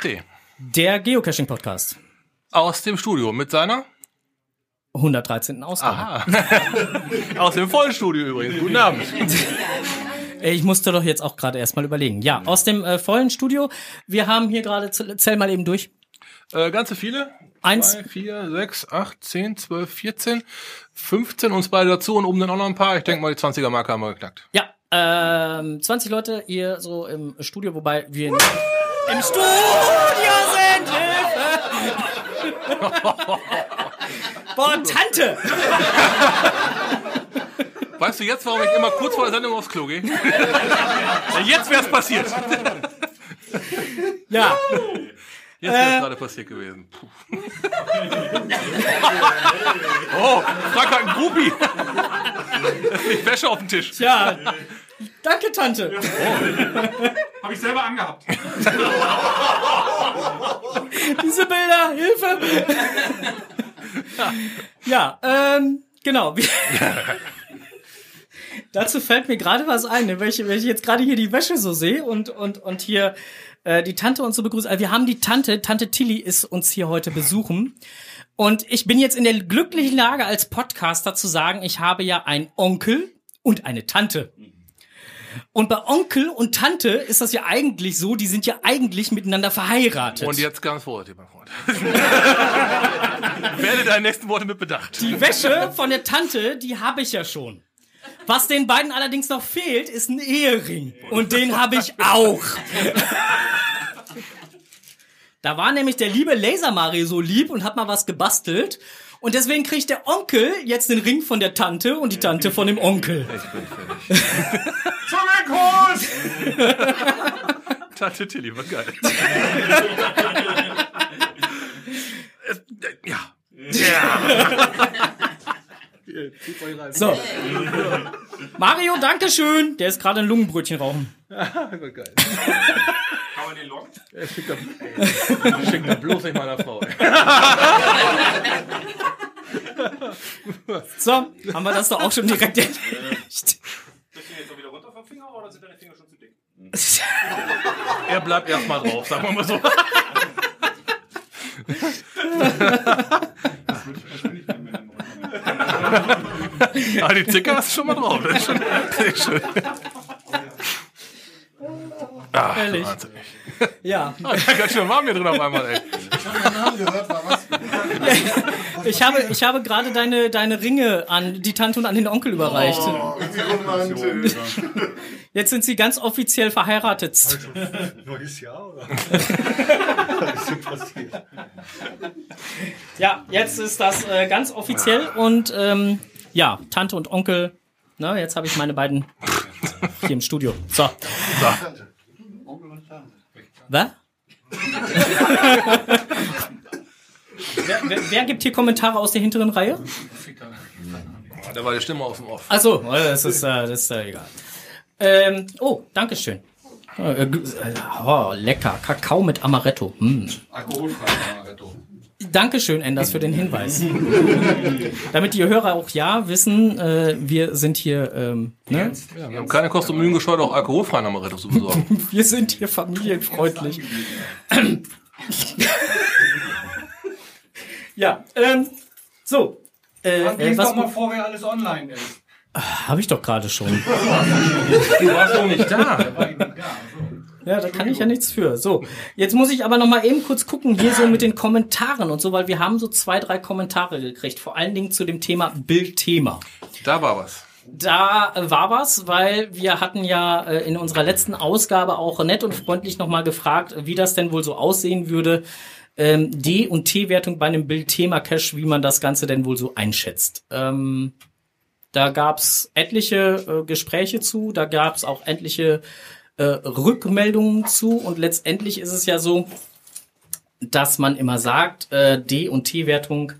KSD. Der Geocaching-Podcast. Aus dem Studio mit seiner? 113. Ausgabe. Aha. Aus dem vollen übrigens. Guten Abend. Ich musste doch jetzt auch gerade erstmal überlegen. Ja, aus dem äh, vollen Studio. Wir haben hier gerade, zähl mal eben durch. Äh, ganze viele. Eins. Zwei, vier, sechs, acht, zehn, zwölf, vierzehn, fünfzehn uns beide dazu und oben dann auch noch ein paar. Ich denke mal, die 20er Marke haben wir geknackt. Ja, ähm, 20 Leute hier so im Studio, wobei wir im Studio sind. Hilfe! Boah, Tante! Weißt du jetzt, warum ich immer kurz vor der Sendung aufs Klo gehe? jetzt wäre es passiert. Ja. Jetzt wäre es äh. gerade passiert gewesen. Oh, Frank hat einen liegt Wäsche auf dem Tisch. Tja, danke, Tante. Oh. Habe ich selber angehabt. Diese Bilder, Hilfe. ja, ähm, genau. Dazu fällt mir gerade was ein, wenn ich, wenn ich jetzt gerade hier die Wäsche so sehe und, und, und hier äh, die Tante uns so begrüßt. Also wir haben die Tante, Tante Tilly ist uns hier heute besuchen. Und ich bin jetzt in der glücklichen Lage, als Podcaster zu sagen, ich habe ja einen Onkel und eine Tante. Und bei Onkel und Tante ist das ja eigentlich so, die sind ja eigentlich miteinander verheiratet. Und jetzt ganz vorsichtig, mein Freund. Werde deine nächsten Worte mit Bedacht. Die Wäsche von der Tante, die habe ich ja schon. Was den beiden allerdings noch fehlt, ist ein Ehering. Und den habe ich auch. Da war nämlich der liebe Laser Mario so lieb und hat mal was gebastelt. Und deswegen kriegt der Onkel jetzt den Ring von der Tante und die Tante von dem Onkel. Ich bin fertig. Zum Tante Tilly, war geil. ja. Ja. So. Mario, danke schön. Der ist gerade ein Lungenbrötchen rauchen. geil. Man den locken? Er schickt da, schickt da bloß nicht meiner Frau. so, haben wir das doch auch schon direkt erledigt. Bist du jetzt auch wieder runter vom Finger oder sind deine Finger schon zu dick? er bleibt erstmal drauf, sagen wir mal so. das würde ich wahrscheinlich nicht mehr Ah, die Zicker hast du schon mal drauf. Das ist schon sehr schön. Ach, Ehrlich. Wahnsinnig. Ja. Ah, ganz schön warm hier drin auf einmal, ey. Ich habe meinen Namen gehört, war was? ich habe, ich habe gerade deine, deine Ringe an die Tante und an den Onkel überreicht. Oh, romantisch. Jetzt sind sie ganz offiziell verheiratet. Neues Jahr, oder? Was ist passiert? Ja, jetzt ist das äh, ganz offiziell und ähm, ja, Tante und Onkel. Na, jetzt habe ich meine beiden hier im Studio. So. so. Was? wer, wer, wer, gibt hier Kommentare aus der hinteren Reihe? Da war die Stimme aus dem Off. Achso, das ist, äh, das ist äh, egal. Ähm, oh, Dankeschön. Äh, oh, lecker. Kakao mit Amaretto. Hm. Alkoholfrei Amaretto. Dankeschön, Enders, für den Hinweis. Damit die Hörer auch ja wissen, äh, wir sind hier. Ähm, ne? ja, wir haben keine Kosten und Mühen gescheut, auch alkoholfreien Amaretto zu besorgen. wir sind hier familienfreundlich. ja, ähm, so. Äh, äh, was doch mal vor, wer alles online ist. Habe ich doch gerade schon. du warst doch nicht da. Ja, da kann ich ja nichts für. So, jetzt muss ich aber noch mal eben kurz gucken hier so mit den Kommentaren und so, weil wir haben so zwei, drei Kommentare gekriegt, vor allen Dingen zu dem Thema Bildthema. Da war was. Da war was, weil wir hatten ja äh, in unserer letzten Ausgabe auch nett und freundlich noch mal gefragt, wie das denn wohl so aussehen würde, ähm, D- und T-Wertung bei einem Bildthema-Cache, wie man das Ganze denn wohl so einschätzt. Ähm, da gab's etliche äh, Gespräche zu, da gab's auch etliche äh, Rückmeldungen zu und letztendlich ist es ja so, dass man immer sagt, äh, D- und T-Wertung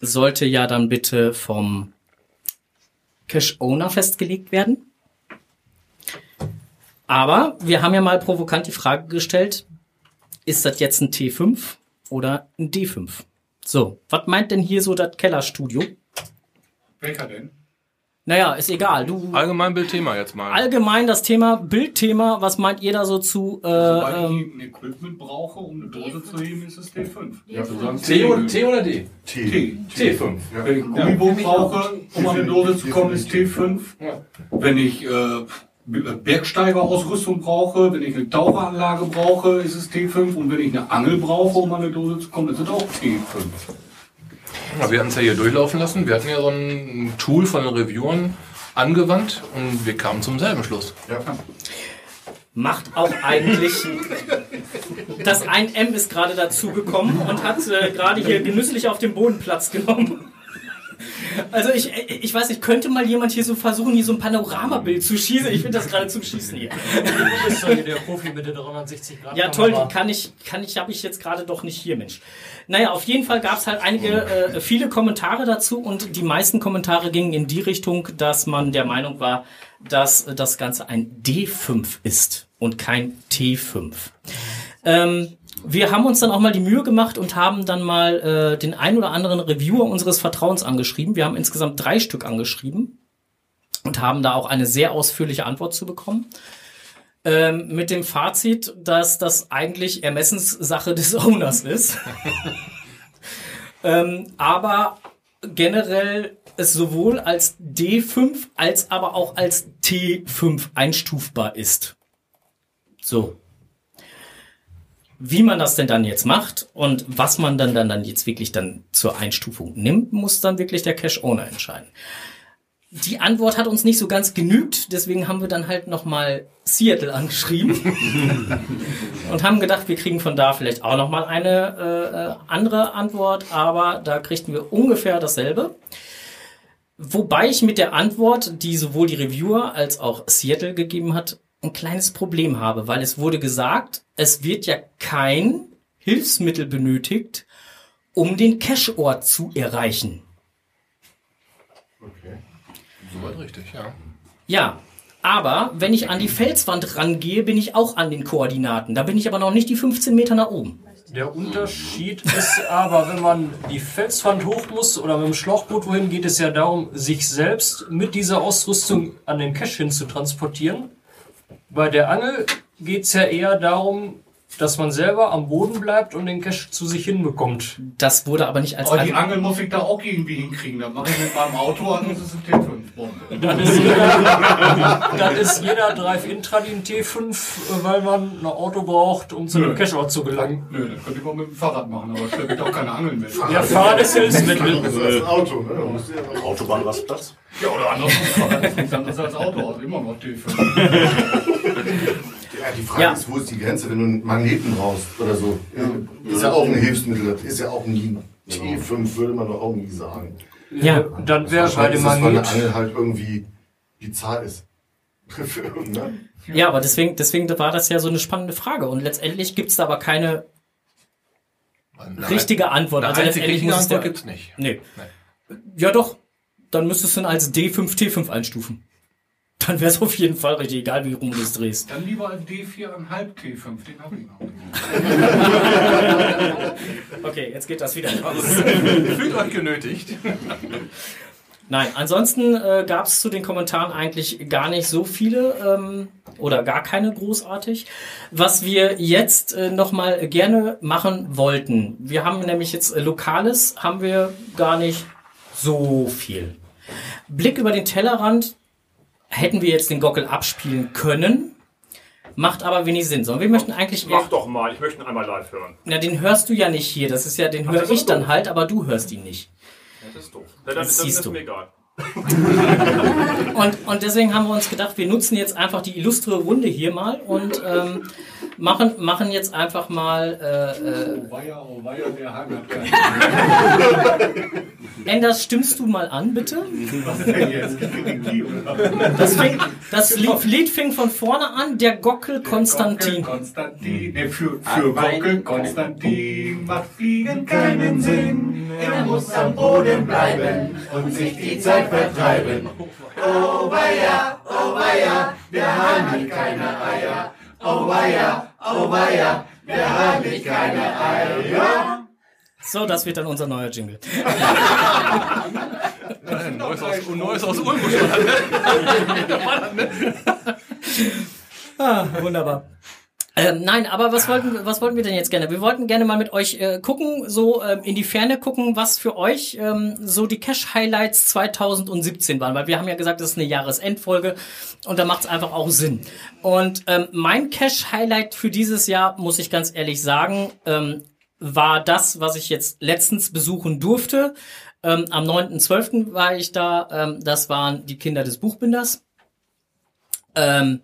sollte ja dann bitte vom Cache-Owner festgelegt werden. Aber wir haben ja mal provokant die Frage gestellt, ist das jetzt ein T5 oder ein D5? So, was meint denn hier so das Kellerstudio? Welcher denn? Naja, ist egal. Du Allgemein Bildthema jetzt mal. allgemein das Thema Bildthema, was meint ihr da so zu? Äh, ähm, ich ein Equipment brauche, um eine Dose zu heben, ist es D5. Ja, T oder, T oder D? T. T. T5. Wenn ich Gummiboot brauche, um an eine Dose zu kommen, ist T5. Ja. Wenn ich äh, Bergsteigerausrüstung brauche, wenn ich eine Taucheranlage brauche, ist es T5. Und wenn ich eine Angel brauche, um an eine Dose zu kommen, ist es auch T5. Ja, wir hatten es ja hier durchlaufen lassen. Wir hatten ja so ein Tool von den Reviewern angewandt und wir kamen zum selben Schluss. Ja. macht auch eigentlich. Das 1M ist gerade dazugekommen und hat äh, gerade hier genüsslich auf dem Boden Platz genommen. Also ich, ich weiß nicht, könnte mal jemand hier so versuchen, hier so ein Panoramabild zu schießen? Ich finde das gerade zum Schießen hier. Doch der Profi mit der 360 Grad. Ja toll, die kann ich, kann ich, habe ich jetzt gerade doch nicht hier, Mensch. Naja, auf jeden Fall gab es halt einige, äh, viele Kommentare dazu und die meisten Kommentare gingen in die Richtung, dass man der Meinung war, dass das Ganze ein D5 ist und kein T5. Ähm, wir haben uns dann auch mal die Mühe gemacht und haben dann mal äh, den ein oder anderen Reviewer unseres Vertrauens angeschrieben. Wir haben insgesamt drei Stück angeschrieben und haben da auch eine sehr ausführliche Antwort zu bekommen. Ähm, mit dem Fazit, dass das eigentlich Ermessenssache des Owners ist. ähm, aber generell es sowohl als D5 als aber auch als T5 einstufbar ist. So. Wie man das denn dann jetzt macht und was man dann, dann, dann jetzt wirklich dann zur Einstufung nimmt, muss dann wirklich der Cash-Owner entscheiden. Die Antwort hat uns nicht so ganz genügt, deswegen haben wir dann halt nochmal Seattle angeschrieben und haben gedacht, wir kriegen von da vielleicht auch nochmal eine äh, andere Antwort, aber da kriegten wir ungefähr dasselbe. Wobei ich mit der Antwort, die sowohl die Reviewer als auch Seattle gegeben hat, ein kleines Problem habe, weil es wurde gesagt, es wird ja kein Hilfsmittel benötigt, um den Cache-Ort zu erreichen. Okay. Soweit richtig, ja. Ja, aber wenn ich an die Felswand rangehe, bin ich auch an den Koordinaten. Da bin ich aber noch nicht die 15 Meter nach oben. Der Unterschied ist aber, wenn man die Felswand hoch muss oder mit dem Schlauchboot wohin, geht es ja darum, sich selbst mit dieser Ausrüstung an den Cache hin zu transportieren. Bei der Angel geht es ja eher darum, dass man selber am Boden bleibt und den Cache zu sich hinbekommt. Das wurde aber nicht als Aber die Angel muss ich da auch irgendwie hinkriegen. Dann mache ich mit meinem Auto an, das ist ein T5-Bombe. Dann ist jeder, dann ist jeder Drive-In-Tradin T5, äh, weil man ein Auto braucht, um zu einem Nö. Cache-Ort zu gelangen. Nö, das könnte ich auch mit dem Fahrrad machen, aber schleppe ich doch keine Angeln mit. Ja, Fahrrad ist Hilfsmittel. Das ist ein Auto, ne? Da musst du ja was- Autobahnrastplatz. Ja, oder andersrum. Fahrrad ist nichts anderes als Auto, also immer noch T5. Ja, die Frage Ja. ist, wo ist die Grenze, wenn du einen Magneten brauchst oder so? Ist ja auch ein Hilfsmittel, ist ja auch nie T5, würde man doch auch nie sagen. Ja. Dann wäre bei Wahrscheinlich dem das, weil eine Magnet. Angel halt irgendwie die Zahl ist. Ne? Ja, aber deswegen, deswegen war das ja so eine spannende Frage. Und letztendlich gibt's da aber keine Eine richtige Antwort. Eine Also letztendlich muss es Antwort der, gibt's nicht. Nee. Ja doch. Dann müsstest du ihn als D5, T5 einstufen. Dann wäre es auf jeden Fall richtig, egal wie rum du es drehst. Dann lieber ein D4,5 T5, den habe ich noch. Okay, jetzt geht das wieder raus. Fühlt euch genötigt. Nein, ansonsten äh, gab es zu den Kommentaren eigentlich gar nicht so viele ähm, oder gar keine großartig. Was wir jetzt äh, nochmal gerne machen wollten, wir haben nämlich jetzt äh, Lokales, haben wir gar nicht so viel. Blick über den Tellerrand hätten wir jetzt den Gockel abspielen können, macht aber wenig Sinn. Sondern wir möchten eigentlich Mach doch mal, ich möchte ihn einmal live hören. na, den hörst du ja nicht hier, das ist ja, den höre ich dann halt, aber du hörst ihn nicht. Das ist doof. Ja, dann, Das dann ist du. mir egal. Und, und deswegen haben wir uns gedacht, wir nutzen jetzt einfach die illustre Runde hier mal und ähm, machen, machen jetzt einfach mal. Äh, äh, Oh weia, oh weia, der Hang hat keinen. Enders, stimmst du mal an, bitte? Was denn jetzt? Das, fing, das Lied, fing von vorne an, der Gockel Gockel Konstantin. Konstantin, ne, für, für Gockel Konstantin macht Fliegen keinen Sinn. Er muss am Boden bleiben und sich die Zeit vertreiben. Oh weia, oh weia, der Hahn hat keine Eier. Oh weia, oh weia, der Hahn hat keine Eier. So, das wird dann unser neuer Jingle. Neues aus Neues aus Ulm schon. Ah, wunderbar. Ähm, nein, aber was wollten, was wollten wir denn jetzt gerne? Wir wollten gerne mal mit euch äh, gucken, so ähm, in die Ferne gucken, was für euch ähm, so die Cash-Highlights 2017 waren, weil wir haben ja gesagt, das ist eine Jahresendfolge und da macht es einfach auch Sinn. Und ähm, mein Cash-Highlight für dieses Jahr, muss ich ganz ehrlich sagen, ähm, war das, was ich jetzt letztens besuchen durfte. Ähm, am 9.12. war ich da. Ähm, das waren die Kinder des Buchbinders. Ähm,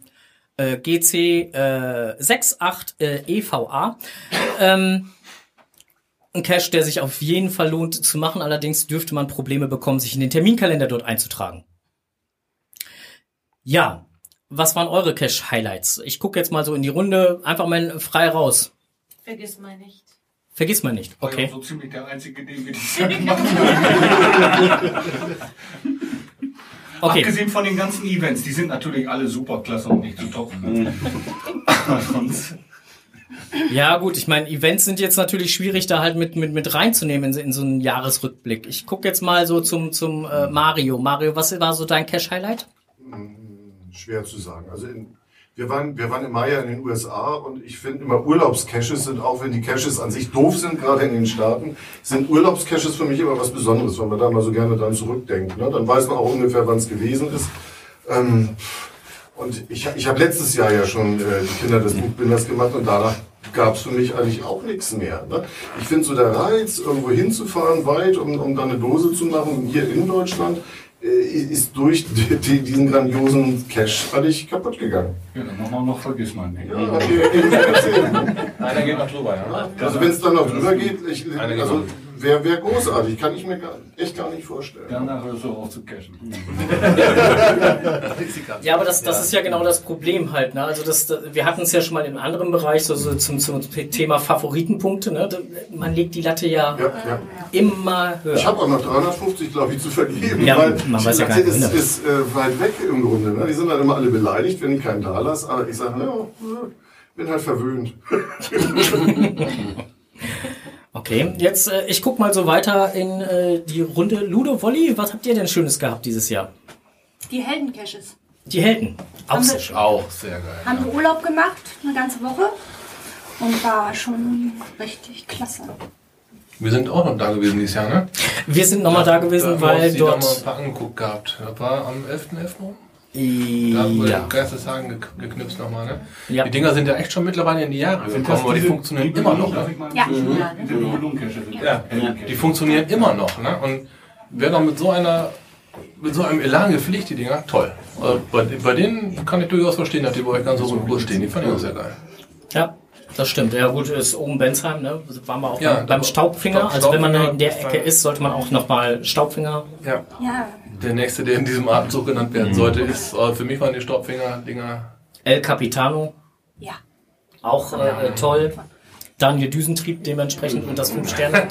äh, GC äh, 68 äh, EVA. Ähm, ein Cache, der sich auf jeden Fall lohnt zu machen. Allerdings dürfte man Probleme bekommen, sich in den Terminkalender dort einzutragen. Ja, was waren eure Cache-Highlights? Ich gucke jetzt mal so in die Runde, einfach mal frei raus. Vergiss mal nicht. Vergiss mal nicht. War ja Okay. so ziemlich der einzige, den wir dieses Jahr gemacht haben. Okay. Abgesehen von den ganzen Events, die sind natürlich alle super klasse und nicht zu toppen. Sonst. Ja, gut, ich meine, Events sind jetzt natürlich schwierig, da halt mit, mit, mit reinzunehmen in, in so einen Jahresrückblick. Ich gucke jetzt mal so zum, zum äh, Mario. Mario, was war so dein Cash-Highlight? Schwer zu sagen. Also in, wir, waren, wir waren im Mai ja in den USA und ich finde immer Urlaubscaches sind, auch wenn die Caches an sich doof sind, gerade in den Staaten, sind Urlaubscaches für mich immer was Besonderes, weil man da mal so gerne dran zurückdenkt. Ne? Dann weiß man auch ungefähr, wann es gewesen ist. Ähm, und ich, ich habe letztes Jahr ja schon äh, die Kinder des Buchbinders gemacht und danach gab es für mich eigentlich auch nichts mehr. Ne? Ich finde so der Reiz, irgendwo hinzufahren, weit, um, um dann eine Dose zu machen, hier in Deutschland, ist durch die, die, diesen grandiosen Cash völlig kaputt gegangen. Ja, dann machen wir noch, vergiss mal nicht. Ja, erzählt. Einer geht noch drüber, ja. Also wenn es dann noch drüber geht, ich, also. Wäre wär großartig, kann ich mir gar, echt gar nicht vorstellen. Danach hörst du auf zu cashen. Ja, aber das, das ist ja genau das Problem halt. Ne? Also das, das, wir hatten es ja schon mal im anderen Bereich, so, so zum, zum Thema Favoritenpunkte. Ne? Man legt die Latte ja, Ja, ja. immer höher. Ich habe auch noch 350, glaube ich, zu vergeben, Ja, weil man weiß ja gar nicht, es wohin ist äh, weit weg im Grunde. Ne? Die sind dann immer alle beleidigt, wenn ich keinen da lasse. Aber ich sage, ja, bin halt verwöhnt. Okay, jetzt äh, ich guck mal so weiter in äh, die Runde. Ludo, Wolli, was habt ihr denn Schönes gehabt dieses Jahr? Die Heldencaches. Die Helden. Auch sehr schön. Auch sehr geil. Haben wir Urlaub gemacht, eine ganze Woche. Und war schon richtig klasse. Wir sind auch noch da gewesen dieses Jahr, ne? Wir sind nochmal da gewesen, wir weil uns die Da mal ein dort. paar angeguckt gehabt. Das war am 11.11. rum. Da wir Ja. ja. Geisteshagen ge geknipst nochmal, ne? Ja. Die Dinger sind ja echt schon mittlerweile in die Jahre gekommen, aber die funktionieren immer noch. Ne? Ja. Balloncache sind Ja, die funktionieren immer noch, ne? Und wer noch mit so einer, mit so einem Elan gepflegt, die Dinger, toll. Also bei, bei denen kann ich durchaus verstehen, dass die bei euch ganz so in Ruhe stehen. Die fand ich auch sehr geil. Ja, das stimmt. Ja gut, ist oben Bensheim, ne? Waren wir auch Ja, beim, Staubfinger. Staub- Also wenn man Staubfinger in der Ecke ist, sollte man auch nochmal Staubfinger. Ja. Ja. Der nächste, der in diesem Atemzug genannt werden sollte, ist, äh, für mich waren die Staubfinger-Dinger. El Capitano, Ja. auch äh, toll. Daniel Düsentrieb dementsprechend und das 5 Sterne.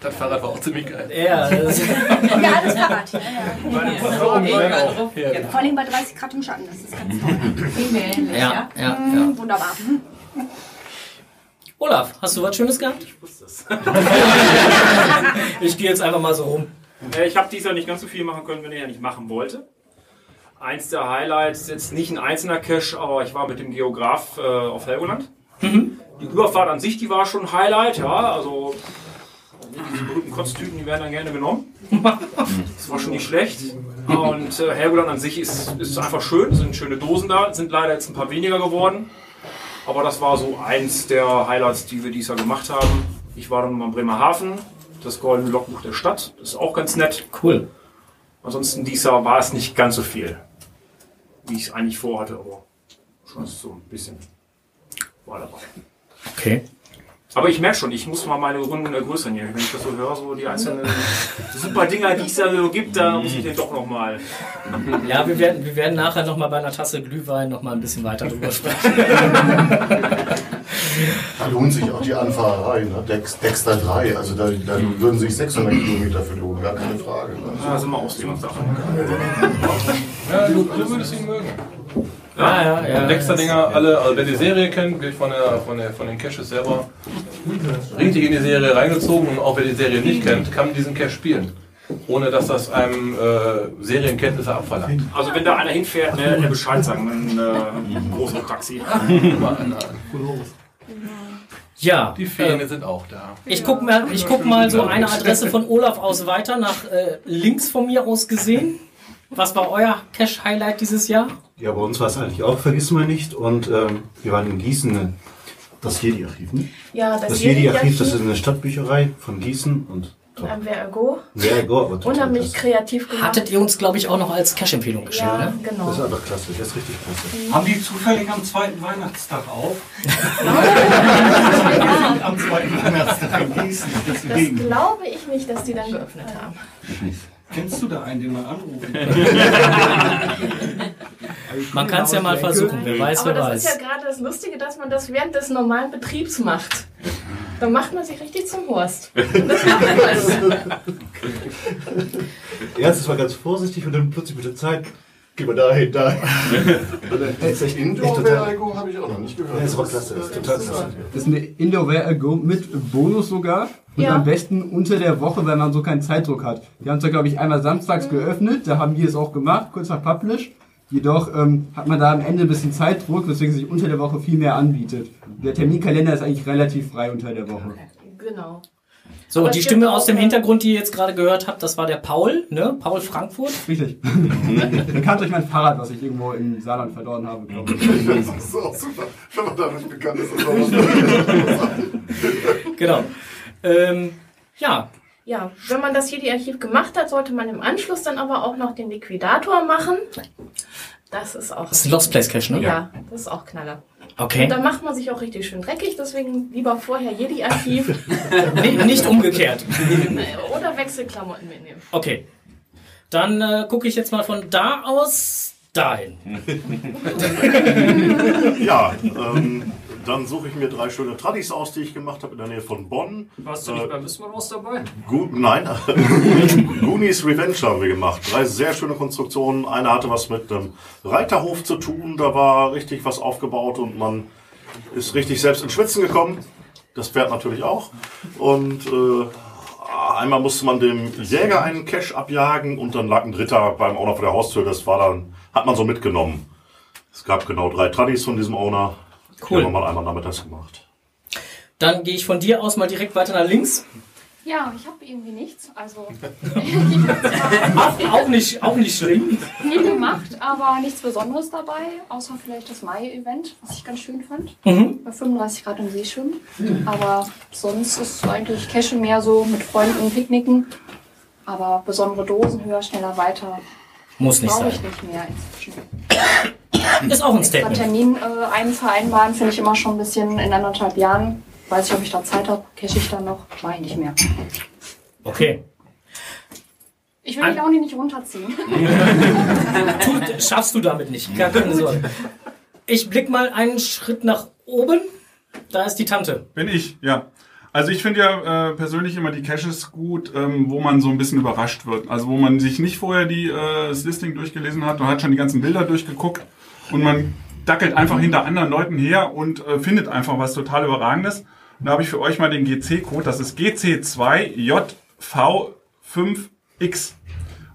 Das Fahrrad war auch ziemlich geil. Ja, das, Ja, alles Fahrrad. Ja, ja. Ja. Vor allem bei 30 Grad im Schatten, das ist ganz toll. ja, ja, ja. Mhm, Wunderbar. Olaf, hast du was Schönes gehabt? Ich wusste es. ich gehe jetzt einfach mal so rum. Äh, Ich habe dies Jahr nicht ganz so viel machen können, wenn ich ja nicht machen wollte. Eins der Highlights ist jetzt nicht ein einzelner Cache, aber ich war mit dem Geograf äh, auf Helgoland. Die Überfahrt an sich, die war schon ein Highlight, ja. Also diese berühmten Kotztüten, die werden dann gerne genommen. Das war schon nicht schlecht. Und äh, Helgoland an sich ist, ist einfach schön, sind schöne Dosen da, sind leider jetzt ein paar weniger geworden. Aber das war so eins der Highlights, die wir dieses Jahr gemacht haben. Ich war dann mal in Bremerhaven, das goldene Logbuch der Stadt, das ist auch ganz nett. Cool. Ansonsten dieses Jahr war es nicht ganz so viel, wie ich es eigentlich vorhatte, aber schon so ein bisschen war dabei. Okay. Aber ich merke schon, ich muss mal meine Runden ergrößern hier. Wenn ich das so höre, so die einzelnen super Dinger, die es da so gibt, da muss ich den doch noch mal. Ja, wir werden, wir werden nachher nochmal bei einer Tasse Glühwein nochmal ein bisschen weiter drüber sprechen. Da lohnt sich auch die Anfahrerei, ne? Dex, Dexter 3, also da, da würden sich 600 Kilometer für lohnen, gar keine Frage. Ne? Ja, sind wir Auslegungssache. Ja, du, du würdest ihn mögen. Ja, ja, ja. Dexter-Dinger, alle, also wer die Serie kennt, wird von, der, von, der, von den Caches selber richtig in die Serie reingezogen und auch wer die Serie nicht kennt, kann diesen Cache spielen. ohne dass das einem äh, Serienkenntnisse abverlangt. Also wenn da einer hinfährt, ne, der Bescheid sagen, dann äh, großes Taxi. Mal. Ja, Die Fähne sind auch da. ich guck mal, ich guck mal so eine Adresse von Olaf aus weiter, nach äh, links von mir aus gesehen. Was war euer Cash-Highlight dieses Jahr? Ja, bei uns war es eigentlich auch, vergessen wir nicht. Und ähm, wir waren in Gießen, äh, das Jedi-Archiv. Ne? Ja, das, Das Jedi-Archiv, das ist eine Stadtbücherei von Gießen und top. am WRGO. Sehr go, aber total Unheimlich kreativ gemacht. Hattet ihr uns, glaube ich, auch noch als Cash-Empfehlung geschickt, ja, ne? genau. Das ist einfach klasse, das ist richtig klasse. Haben die zufällig am zweiten Weihnachtstag auf? am zweiten Weihnachtstag in Gießen. Das glaube ich nicht, dass die dann geöffnet haben. Kennst du da einen, den man anrufen Man kann es ja mal versuchen, wer weiß, Aber wer das ist ja weiß. gerade das Lustige, dass man das während des normalen Betriebs macht. Dann macht man sich richtig zum Horst. Das macht man. Erstes war ganz vorsichtig und dann plötzlich mit der Zeit, gehen wir dahin, dahin. Indoor total. Vergo habe ich auch noch nicht gehört. Ja, das war klasse, das ist total klasse. Das ist eine Indoor Go mit Bonus sogar. Und Ja. am besten unter der Woche, weil man so keinen Zeitdruck hat. Wir haben es ja, glaube ich, einmal samstags geöffnet. Da haben wir es auch gemacht, kurz nach Publish. Jedoch ähm, hat man da am Ende ein bisschen Zeitdruck, weswegen sich unter der Woche viel mehr anbietet. Der Terminkalender ist eigentlich relativ frei unter der Woche. Genau. So, Aber die Stimme aus auch, dem äh, Hintergrund, die ihr jetzt gerade gehört habt, das war der Paul, ne? Paul Frankfurt. Richtig. Bekannt durch mein Fahrrad, was ich irgendwo im Saarland verloren habe, glaube ich. Das ist auch super. Wenn man damit bekannt ist, ist auch was. Genau. Ähm, ja, Ja, wenn man das Jedi-Archiv gemacht hat, sollte man im Anschluss dann aber auch noch den Liquidator machen. Das ist auch. das ist ein Lost Place Cache, ne? Ja, das ist auch Knaller. Und Okay. da macht man sich auch richtig schön dreckig, deswegen lieber vorher Jedi-Archiv nicht umgekehrt. oder Wechselklamotten mitnehmen. Okay. Dann äh, gucke ich jetzt mal von da aus dahin. Ja, ähm, dann suche ich mir drei schöne Tradis aus, die ich gemacht habe in der Nähe von Bonn. Warst du nicht beim Wismar-Haus dabei? Gu nein, Goonies Revenge haben wir gemacht. Drei sehr schöne Konstruktionen. Eine hatte was mit dem Reiterhof zu tun. Da war richtig was aufgebaut und man ist richtig selbst ins Schwitzen gekommen. Das Pferd natürlich auch. Und äh, einmal musste man dem Jäger einen Cash abjagen und dann lag ein Dritter beim Owner vor der Haustür. Das war dann, hat man so mitgenommen. Es gab genau drei Tradis von diesem Owner. Cool. haben wir mal einmal nachmittags gemacht. Dann gehe ich von dir aus mal direkt weiter nach links. Ja, ich habe irgendwie nichts. Also Auch, auch, nicht, auch nicht schlimm. viel gemacht, aber nichts Besonderes dabei, außer vielleicht das Mai-Event, was ich ganz schön fand. Mhm. Bei 35 Grad im See schwimmen. Aber sonst ist eigentlich Cache mehr so mit Freunden picknicken. Aber besondere Dosen, höher, schneller, weiter, Muss nicht brauche sein. ich nicht mehr inzwischen. Ist auch ein Statement. Termin äh, einvereinbaren finde ich immer schon ein bisschen in anderthalb Jahren. Weiß ich, ob ich da Zeit habe, cache ich dann noch, mache ich nicht mehr. Okay. Ich will die Laune nicht runterziehen. Tu, schaffst du damit nicht. Gar keine Sorge. Ich blick mal einen Schritt nach oben. Da ist die Tante. Bin ich, ja. Also ich finde ja äh, persönlich immer die Caches gut, ähm, wo man so ein bisschen überrascht wird. Also wo man sich nicht vorher die, äh, das Listing durchgelesen hat und hat schon die ganzen Bilder durchgeguckt und man dackelt einfach hinter anderen Leuten her und äh, findet einfach was total Überragendes. Und da habe ich für euch mal den GC-Code, das ist GC2JV5X.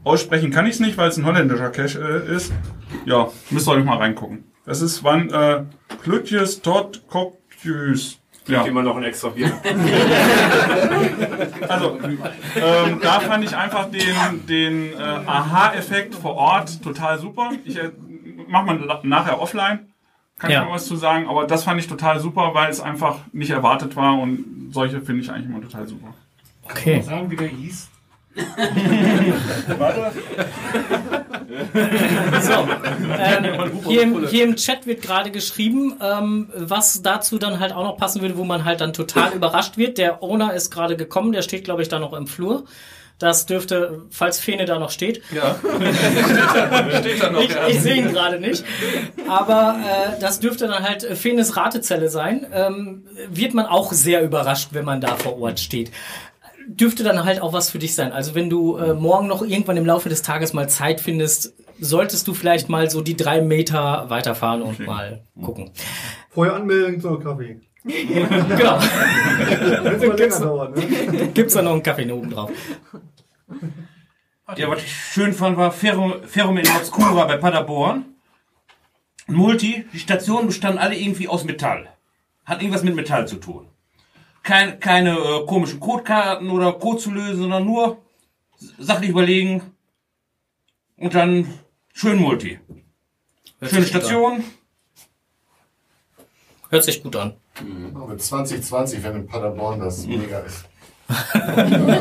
Aussprechen kann ich es nicht, weil es ein holländischer Cache äh, ist. Ja, müsst ihr euch mal reingucken. Das ist wann äh, Klutjes tot Kokjus. Ja. Immer noch ein extra Bier. Also, ähm, da fand ich einfach den, den äh, Aha-Effekt vor Ort total super. Ich mach mal la- nachher offline, kann Ja. ich mal was zu sagen, aber das fand ich total super, weil es einfach nicht erwartet war und solche finde ich eigentlich immer total super. Okay. Sagen, wie der hieß? So, ähm, hier, im, hier im Chat wird gerade geschrieben, ähm, was dazu dann halt auch noch passen würde, wo man halt dann total überrascht wird. Der Owner ist gerade gekommen, der steht, glaube ich, da noch im Flur. Das dürfte, falls Fene da noch steht. Ja. Steht da noch, Ich, ja. ich sehe ihn gerade nicht. Aber äh, das dürfte dann halt äh, Fenes Ratezelle sein. Ähm, wird man auch sehr überrascht, wenn man da vor Ort steht. Dürfte dann halt auch was für dich sein. Also wenn du äh, morgen noch irgendwann im Laufe des Tages mal Zeit findest, solltest du vielleicht mal so die drei Meter weiterfahren und mal gucken. Vorher anmelden zum Kaffee. Genau. Länger dauert, ne? Gibt's da noch einen Kaffee oben drauf. Ja, was ich schön fand, war Ferrum, Ferrum in Obscura bei Paderborn. Ein Multi, die Stationen bestanden alle irgendwie aus Metall. Hat irgendwas mit Metall zu tun. Kein, keine äh, komischen Codekarten oder Code zu lösen, sondern nur sachlich überlegen und dann schön Multi. Hört Schöne Station. Hört sich gut an. Aber 2020, wenn in Paderborn das mega ist.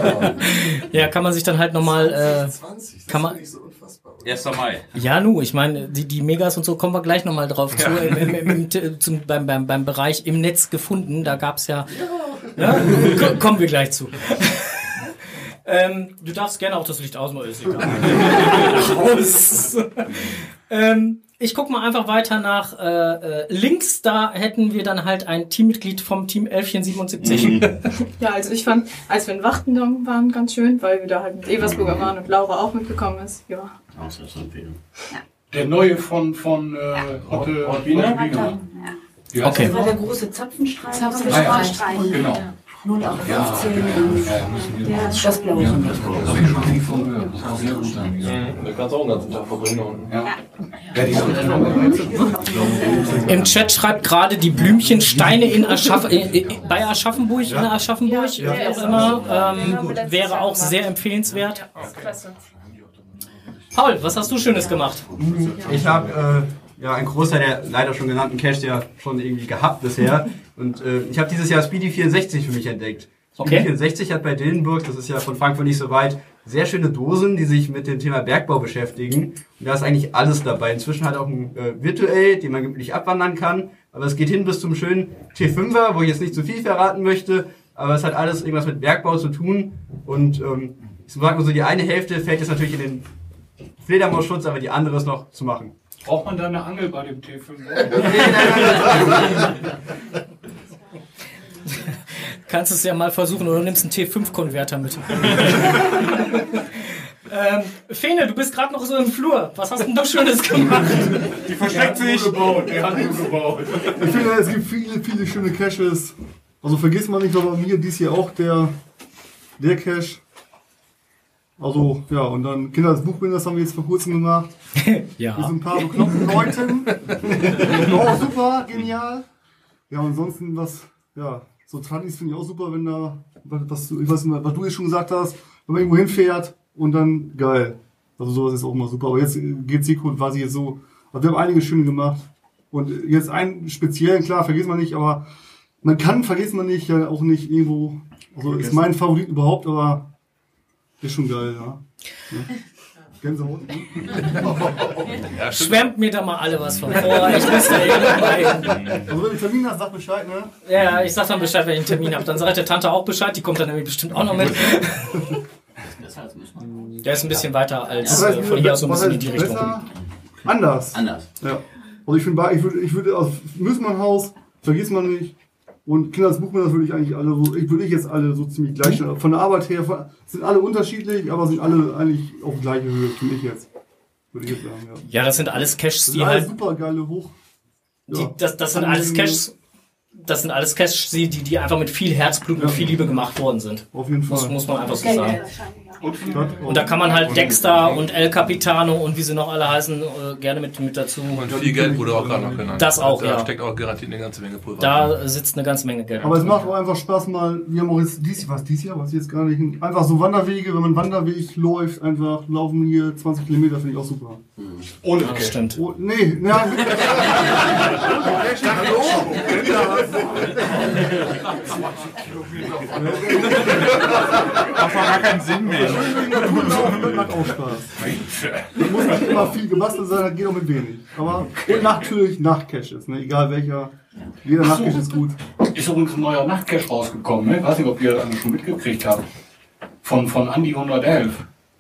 Ja, kann man sich dann halt nochmal, äh, kann man, 1. Mai. ja, nu, ich meine, die, die Megas und so kommen wir gleich nochmal drauf zu, im, im, im, im, zum, beim, beim, beim Bereich im Netz gefunden, da gab's ja, ja, ko- kommen wir gleich zu. ähm, du darfst gerne auch das Licht ausmachen, ist egal. Aus. ähm, ich guck mal einfach weiter nach äh, äh, links, da hätten wir dann halt ein Teammitglied vom Team 1177. Ja, also ich fand, als wir in Wachtendam waren, ganz schön, weil wir da halt mit Eversburger waren und Laura auch mitgekommen ist. Ja. Der neue von, von äh, Hotte Wiener? Wie heißt Okay. der? war der große Zapfenstreich. Zapfenstreich, genau. 0815. Ja, das blaue. Das habe ich schon von gehört. Das war sehr gut dann. Ja. Da kannst du auch den ganzen Tag verbringen. Und Ja. Ja, Im Chat schreibt gerade die Blümchen Steine in Aschaff äh, äh, bei Aschaffenburg, in Aschaffenburg, Ja. wie auch immer, ähm, wäre auch sehr empfehlenswert. Paul, was hast du Schönes gemacht? Ich habe äh, ja einen Großteil der leider schon genannten Cache ja schon irgendwie gehabt bisher. Und äh, ich habe dieses Jahr Speedy 64 für mich entdeckt. Speedy Okay. 64 hat bei Dillenburg, das ist ja von Frankfurt nicht so weit, sehr schöne Dosen, die sich mit dem Thema Bergbau beschäftigen. Und da ist eigentlich alles dabei. Inzwischen hat auch ein äh, virtuell, den man gemütlich abwandern kann. Aber es geht hin bis zum schönen T5er, wo ich jetzt nicht zu viel verraten möchte. Aber es hat alles irgendwas mit Bergbau zu tun. Und ähm, ich sag mal so, die eine Hälfte fällt jetzt natürlich in den Fledermausschutz, aber die andere ist noch zu machen. Braucht man da eine Angel bei dem T5? Kannst es ja mal versuchen oder du nimmst einen T5-Konverter mit. ähm, Fene, du bist gerade noch so im Flur. Was hast denn du Schönes gemacht? Die versteckt sich. Gebaut. Der hat nur gebaut. Ich finde, es gibt viele, viele schöne Caches. Also vergiss mal nicht, war bei mir dies hier auch der, der Cache. Also, ja, und dann Kinder des Buchbinders haben wir jetzt vor kurzem gemacht. Ja. Wir sind ein paar bekloppten Leuten. oh, super, genial. Ja, und ansonsten was, ja, so Tradis finde ich auch super, wenn da, was, was, du- ich weiß nicht, was du jetzt schon gesagt hast, wenn man irgendwo hinfährt und dann geil. Also sowas ist auch immer super. Aber jetzt geht Seco quasi jetzt so, also wir haben einige schöne gemacht. Und jetzt einen speziellen, klar, vergisst man nicht, aber man kann, vergisst man nicht, ja auch nicht irgendwo, also ist mein Favorit überhaupt, aber ist schon geil, ja. ja. Gänsehaut. Schwärmt mir da mal alle was von vor. Ich muss da irgendwie Also wenn du einen Termin hast, sag Bescheid, ne? Ja, ich sag dann Bescheid, wenn ich einen Termin habe. Dann sagt der Tante auch Bescheid, die kommt dann nämlich bestimmt auch noch mit. Der ist ein bisschen weiter als äh, von hier aus so ein bisschen in die Richtung. besser? Anders. Anders. Ja. Also ich finde, ich würde, ich würde aus Müssmannhaus, vergisst man nicht. Und Kinder des Buchbinders würde ich eigentlich alle so, ich würde ich jetzt alle so ziemlich gleich, von der Arbeit her, von, sind alle unterschiedlich, aber sind alle eigentlich auf gleiche Höhe, finde ich jetzt. Würde ich jetzt sagen, ja. Ja, das sind alles Caches, Das die halt. super geile Hoch. Die, das, das sind alles Caches. Das sind alles Caches, die, die einfach mit viel Herzblut und viel Liebe gemacht worden sind. Auf jeden Fall. Das muss man einfach so sagen. Und, Und da kann man halt Dexter und El Capitano und wie sie noch alle heißen, äh, gerne mit, mit dazu. Und viel Geld wurde auch gerade noch genannt. Das auch, da ja. steckt auch garantiert eine ganze Menge Pulver. Da sitzt eine ganze Menge Geld. Aber es macht auch einfach Spaß mal, wir haben auch jetzt dies, was dies Jahr, was jetzt gar nicht, einfach so Wanderwege, wenn man Wanderweg läuft, einfach laufen hier 20 Kilometer, finde ich auch super. Ohne Das stimmt. Oh, nee, nein. Macht doch gar keinen Sinn mehr. Das macht auch Spaß. Da muss nicht immer viel gebastelt sein, das geht auch mit wenig. Aber und natürlich Nachtcaches, ne? egal welcher. Jeder so. Nachtcache ist gut. Ist übrigens ein neuer Nachtcache rausgekommen. Ne? Ich weiß nicht, ob ihr das schon mitgekriegt habt. Von, von Andi 111.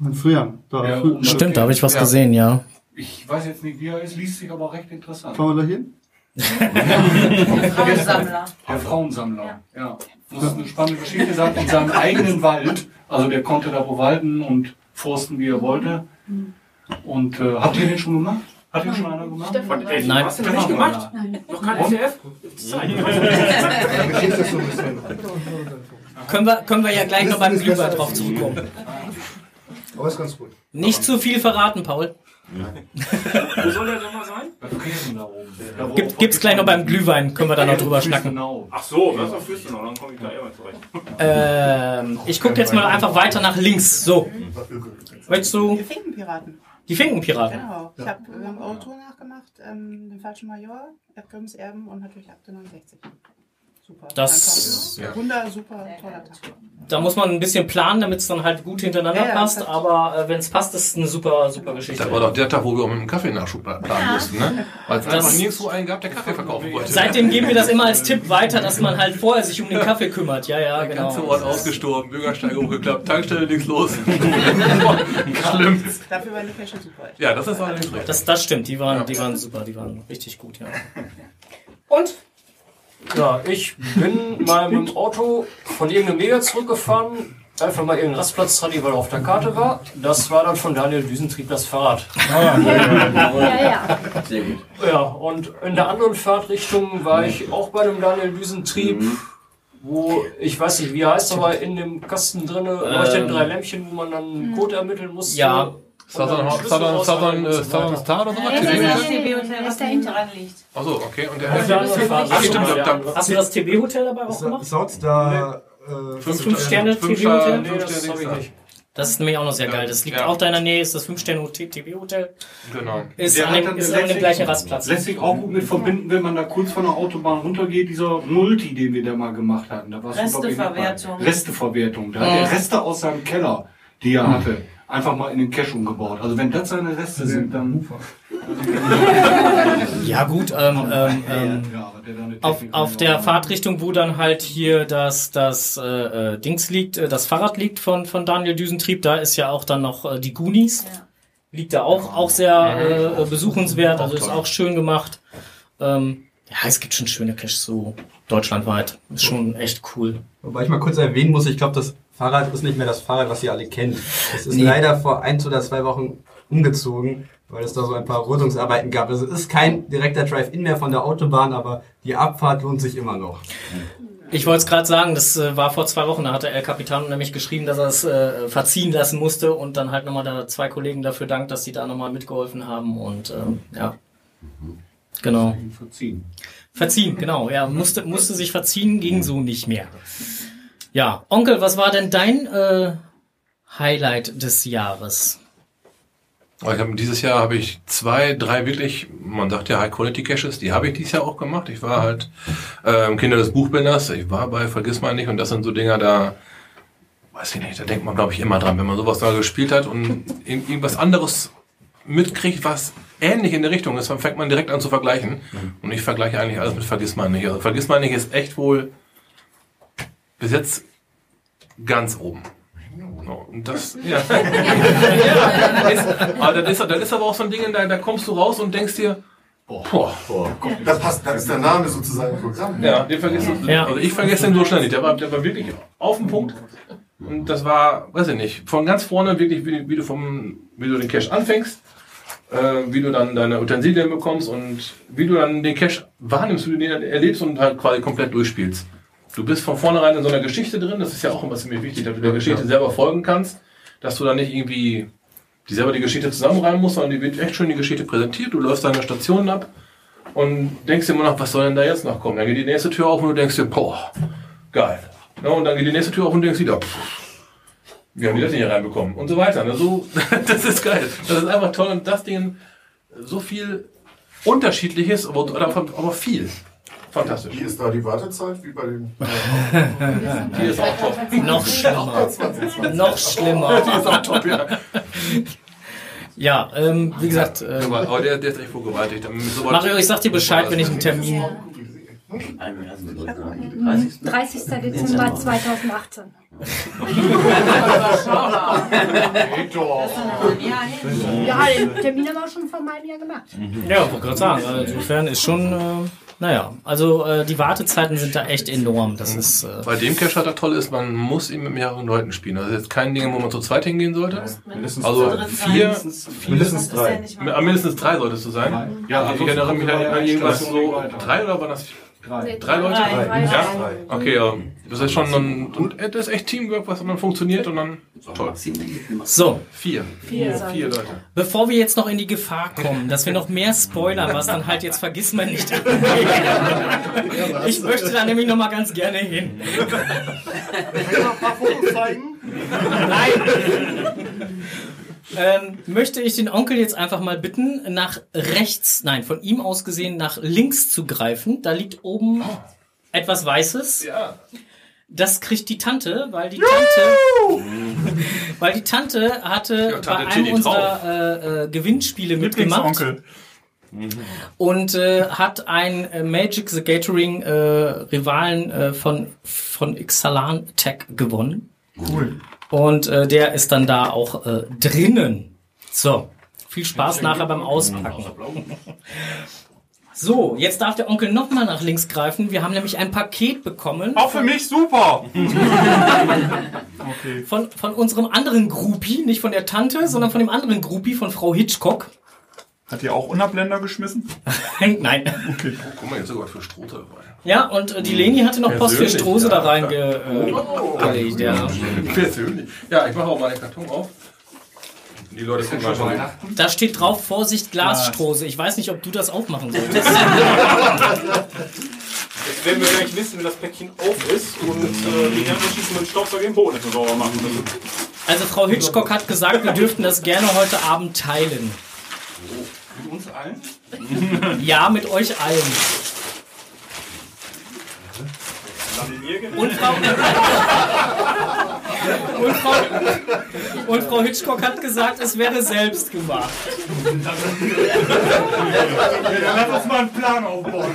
Von Frian. Da Ja, früh- Stimmt, da habe ich was Ja. gesehen, ja. Ich weiß jetzt nicht, wie er ist, liest sich aber recht interessant. Fahren wir da hin? Der Frauensammler. Der Frauensammler, ja. Das ist eine spannende Geschichte sein in seinem eigenen Wald. Also der konnte da bewalden und forsten, wie er wollte. Und äh, habt ihr den schon gemacht? Hat den schon einer gemacht? Stefan, ey, Nein. Hast du noch nicht gemacht? Noch kein FDF? Können wir, können wir ja gleich noch beim Glühwein drauf zurückkommen. Aber ist ganz gut. Nicht zu viel verraten, Paul. Wo soll der denn mal sein? Bei Friesen da oben. Da wo- Gibt, gibt's gleich noch beim Glühwein, können wir dann noch drüber schnacken. Ach so, das ist auf Füße noch, dann komme ich da immer zurecht. Ähm, ich gucke jetzt mal einfach weiter nach links. So. Möchtest du Die Finkenpiraten. die Finkenpiraten? Genau. Ich hab, wir haben Auto nachgemacht, ähm, den falschen Major, Erdgrimms Erben und natürlich Akte 69. Super. Das- Einfach Wunder, super, toller Tag. Da muss man ein bisschen planen, damit es dann halt gut hintereinander Ja, ja, passt. Aber äh, wenn es passt, ist es eine super, super Geschichte. Das war doch der Tag, wo wir auch mit dem Kaffeenachschub planen mussten, ne? Weil es einfach nirgendwo einen gab, der Kaffee verkaufen wollte. Seitdem geben wir das immer als Tipp weiter, dass man halt vorher sich um den Kaffee kümmert. Ja, ja, Der genau. ganze Ort ausgestorben, Bürgersteige hochgeklappt, Tankstelle nichts los. Schlimm. Dafür war die Cache super. Ja, das ist allerdings recht. Das, das stimmt, die waren, die waren super, die waren richtig gut, ja. Und? Ja, ich bin mal mit dem Auto von irgendeinem Mega zurückgefahren. Einfach mal irgendeinen Rastplatz dran, weil er auf der Karte war. Das war dann von Daniel Düsentrieb das Fahrrad. Ja, ja. Sehr gut. Ja, und in der anderen Fahrtrichtung war ich auch bei einem Daniel Düsentrieb, wo, ich weiß nicht, wie er heißt, aber in dem Kasten drinne leuchten Ähm. drei Lämpchen, wo man dann einen Code ermitteln musste. Ja. Southern, Southern, Southern, so Southern. Star oder so? Das ist das TB-Hotel, was da hinten dran liegt. Achso, okay. Und der Fahrt- Ach, stimmt, Ja. Hast du das TB-Hotel dabei auch gemacht? Southstar. Äh, Fünf Fünf Sterne Fünf TB-Hotel? Sterne, Nee, fünf das Sterne habe ich nicht. Das ist nämlich auch noch sehr geil. Das liegt Ja. auch da in der Nähe, ist das 5-Sterne-TB-Hotel. da. Genau. Ist Der an dem, ist an dem gleichen Rastplatz. Lässt sich auch gut mit verbinden, wenn man da kurz von der Autobahn runtergeht, dieser Multi, den wir da mal gemacht hatten. Da Resteverwertung. Resteverwertung. Da hat er Reste aus seinem Keller, die er hatte, einfach mal in den Cache umgebaut. Also wenn das seine Reste sind, dann... Ja gut, ähm, ähm, ähm, auf, auf der. Fahrtrichtung, wo dann halt hier das, das äh, äh, Dings liegt, äh, das Fahrrad liegt von, von Daniel Düsentrieb, da ist ja auch dann noch äh, die Goonies. Liegt da auch, auch sehr äh, besuchenswert, also ist auch schön gemacht. Ähm, ja, es gibt schon schöne Caches so deutschlandweit. Ist schon echt cool. Wobei ich mal kurz erwähnen muss, ich glaube, das Fahrrad ist nicht mehr das Fahrrad, was ihr alle kennt. Es ist Nee. leider vor ein oder zwei Wochen umgezogen, weil es da so ein paar Rötungsarbeiten gab. Also es ist kein direkter Drive-In mehr von der Autobahn, aber die Abfahrt lohnt sich immer noch. Ich wollte es gerade sagen, das äh, war vor zwei Wochen, da hatte El Capitano nämlich geschrieben, dass er es äh, verziehen lassen musste und dann halt nochmal da zwei Kollegen dafür dankt, dass sie da nochmal mitgeholfen haben und ähm, ja. Genau. Verziehen. Verziehen, genau, ja. Musste, musste sich verziehen, ging so nicht mehr. Ja, Onkel, was war denn dein äh, Highlight des Jahres? Ich hab, dieses Jahr habe ich zwei, drei wirklich, man sagt ja High-Quality-Caches, die habe ich dieses Jahr auch gemacht. Ich war halt ähm, Kinder des Buchbinders, ich war bei Vergiss mal nicht und das sind so Dinger, da weiß ich nicht, da denkt man glaube ich immer dran, wenn man sowas da gespielt hat und ir- irgendwas anderes mitkriegt, was ähnlich in der Richtung ist, dann fängt man direkt an zu vergleichen. Und ich vergleiche eigentlich alles mit Vergiss mal nicht. Also Vergiss mal nicht ist echt wohl bis jetzt ganz oben. So, und das, ja. ja ist, aber das, ist, das ist aber auch so ein Ding, da, da kommst du raus und denkst dir, boah, Das passt, das ist der Name sozusagen im Programm. ja, den vergisst du. Ja. Also ich vergesse den so schnell nicht. Der war, der war wirklich auf dem Punkt. Und das war, weiß ich nicht, von ganz vorne wirklich, wie, wie du vom, wie du den Cache anfängst, äh, wie du dann deine Utensilien bekommst und wie du dann den Cache wahrnimmst, wie du den erlebst und halt quasi komplett durchspielst. Du bist von vornherein in so einer Geschichte drin, das ist ja auch immer ziemlich wichtig, dass du der Geschichte selber folgen kannst, dass du dann nicht irgendwie die selber die Geschichte zusammenreimen musst, sondern die wird echt schön die Geschichte präsentiert, du läufst deine Stationen ab und denkst dir immer noch, was soll denn da jetzt noch kommen? Dann geht die nächste Tür auf und du denkst dir, boah, geil. Ja, und dann geht die nächste Tür auf und du denkst wieder, pff, wie haben die das denn hier reinbekommen? Und so weiter. Ne? So, das ist geil. Das ist einfach toll und das Ding so viel Unterschiedliches, aber aber viel. Fantastisch. Wie ist da die Wartezeit? Wie bei den. Die ist auch top. Noch schlimmer. Noch schlimmer. Die ist auch top, ja. Ja, ähm, wie gesagt, äh, Aber, aber der, der ist echt vorgewaltigt. Mario, ich sag dir Bescheid, wenn ich einen Termin. 30. Dezember 2018. Ja, den Termin haben wir schon vor meinem Jahr gemacht. Ja, wollte gerade sagen. Also insofern ist schon, äh, naja, also äh, die Wartezeiten sind da echt enorm. Das ist. Äh, Bei dem Cache halt das Tolle ist, man muss ihn mit mehreren Leuten spielen. Also jetzt kein Ding, wo man zu zweit hingehen sollte. Mindestens Also drei. vier, Mindestens vier mindestens drei. Ah, mindestens drei solltest du sein. Ja, ich ansonsten erinnere mich an an irgendwas so drei oder war das Drei. Leute? drei, drei, ja? drei. Okay, ja. Das ist schon ein, und das ist echt Teamwork, was dann funktioniert und dann toll. So. Vier. Vier. Vier Leute. Bevor wir jetzt noch in die Gefahr kommen, dass wir noch mehr spoilern, was dann halt jetzt vergisst man nicht. ich möchte da nämlich noch mal ganz gerne hin. Kann noch ein paar Fotos zeigen? Ähm, möchte ich den Onkel jetzt einfach mal bitten, nach rechts, nein, von ihm aus gesehen nach links zu greifen. Da liegt oben etwas Weißes. Ja. Das kriegt die Tante, weil die Tante, weil die Tante hatte Ja, Tante bei einem Tilly unserer äh, äh, Gewinnspiele mitgemacht und äh, hat ein äh, Magic the Gathering äh, Rivalen äh, von von Ixalan Tech gewonnen. Cool. Und äh, der ist dann da auch äh, drinnen. So, viel Spaß nachher beim Auspacken. So, jetzt darf der Onkel nochmal nach links greifen. Wir haben nämlich ein Paket bekommen. Auch für mich super. okay. Von, von unserem anderen Groupie, nicht von der Tante, sondern von dem anderen Groupie, von Frau Hitchcock. Hat ihr auch Unabländer geschmissen? Nein. Okay. Guck mal, jetzt sogar für Strote dabei. Ja, und äh, die Leni hatte noch Post für Strose ja. da reingelegt. Oh. Äh, ja. Persönlich. Ja, ich mache auch mal den Karton auf. Die Leute können mal schon. Da steht drauf, Vorsicht, Glasstrose. Ich weiß nicht, ob du das aufmachen solltest. Jetzt werden wir gleich wissen, wie das Päckchen auf ist und äh, die Herren schießen mit dem Staubsauger den Boden etwas sauber machen müssen. Also Frau Hitchcock hat gesagt, wir dürften das gerne heute Abend teilen. Mit uns allen? Ja, mit euch allen. Und Frau, und, Frau, und Frau Hitchcock hat gesagt, es wäre selbst gemacht. Ja, lass uns mal einen Plan aufbauen.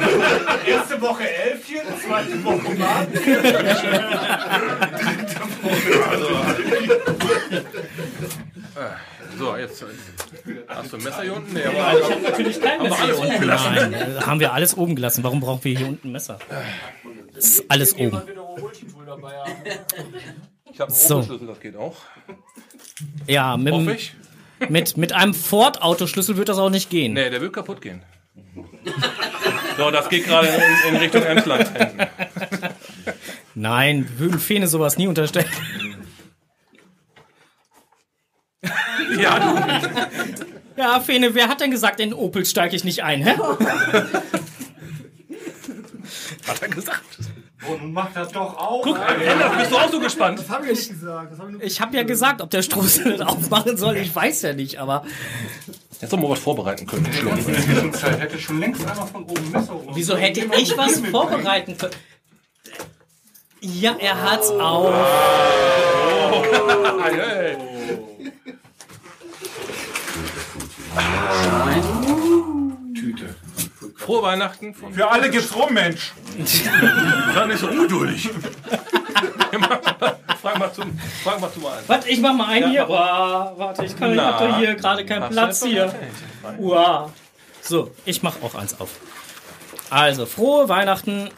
Erste Woche Elfchen, zweite Woche Mann. So, jetzt. äh, Hast du ein Messer hier unten? Nee, Ja, ich habe natürlich kein Haben wir Messer alles unten. oben gelassen? Nein, äh, haben wir alles oben gelassen. Warum brauchen wir hier unten ein Messer? Das ist alles oben. Ich habe einen So. Autoschlüssel, das geht auch. Ja, mit, dem- ich. mit, mit einem Ford-Autoschlüssel wird das auch nicht gehen. Nee, der wird kaputt gehen. So, das geht gerade in, in Richtung Emsland. Nein, wir würden Fene sowas nie unterstellen. Ja, du. Ja, Fene, wer hat denn gesagt, in Opel steige ich nicht ein, hä? Hat er gesagt. Und nun macht das doch auch. Guck, Anders, bist du auch so gespannt? Das habe ich nicht gesagt. Das hab ich Ich habe ja gesagt, ob der Strohsel das aufmachen soll, ich weiß ja nicht, aber Jetzt noch mal was vorbereiten können. In der ganzen Zwischenzeit hätte schon längst einer von oben Messer wieso hätte ich was vorbereiten können? Ja, er hat's auf. Hey. Tüte. Frohe Weihnachten. Von Für alle gibt's rum, Mensch. Nicht so ungeduldig. frag, mal zum, frag mal zu mal an. Warte, ich mach mal einen Ja, hier. Uah, warte, ich, kann, ich hab doch hier gerade keinen Platz hier. Uah. So, ich mach auch eins auf. Also, frohe Weihnachten.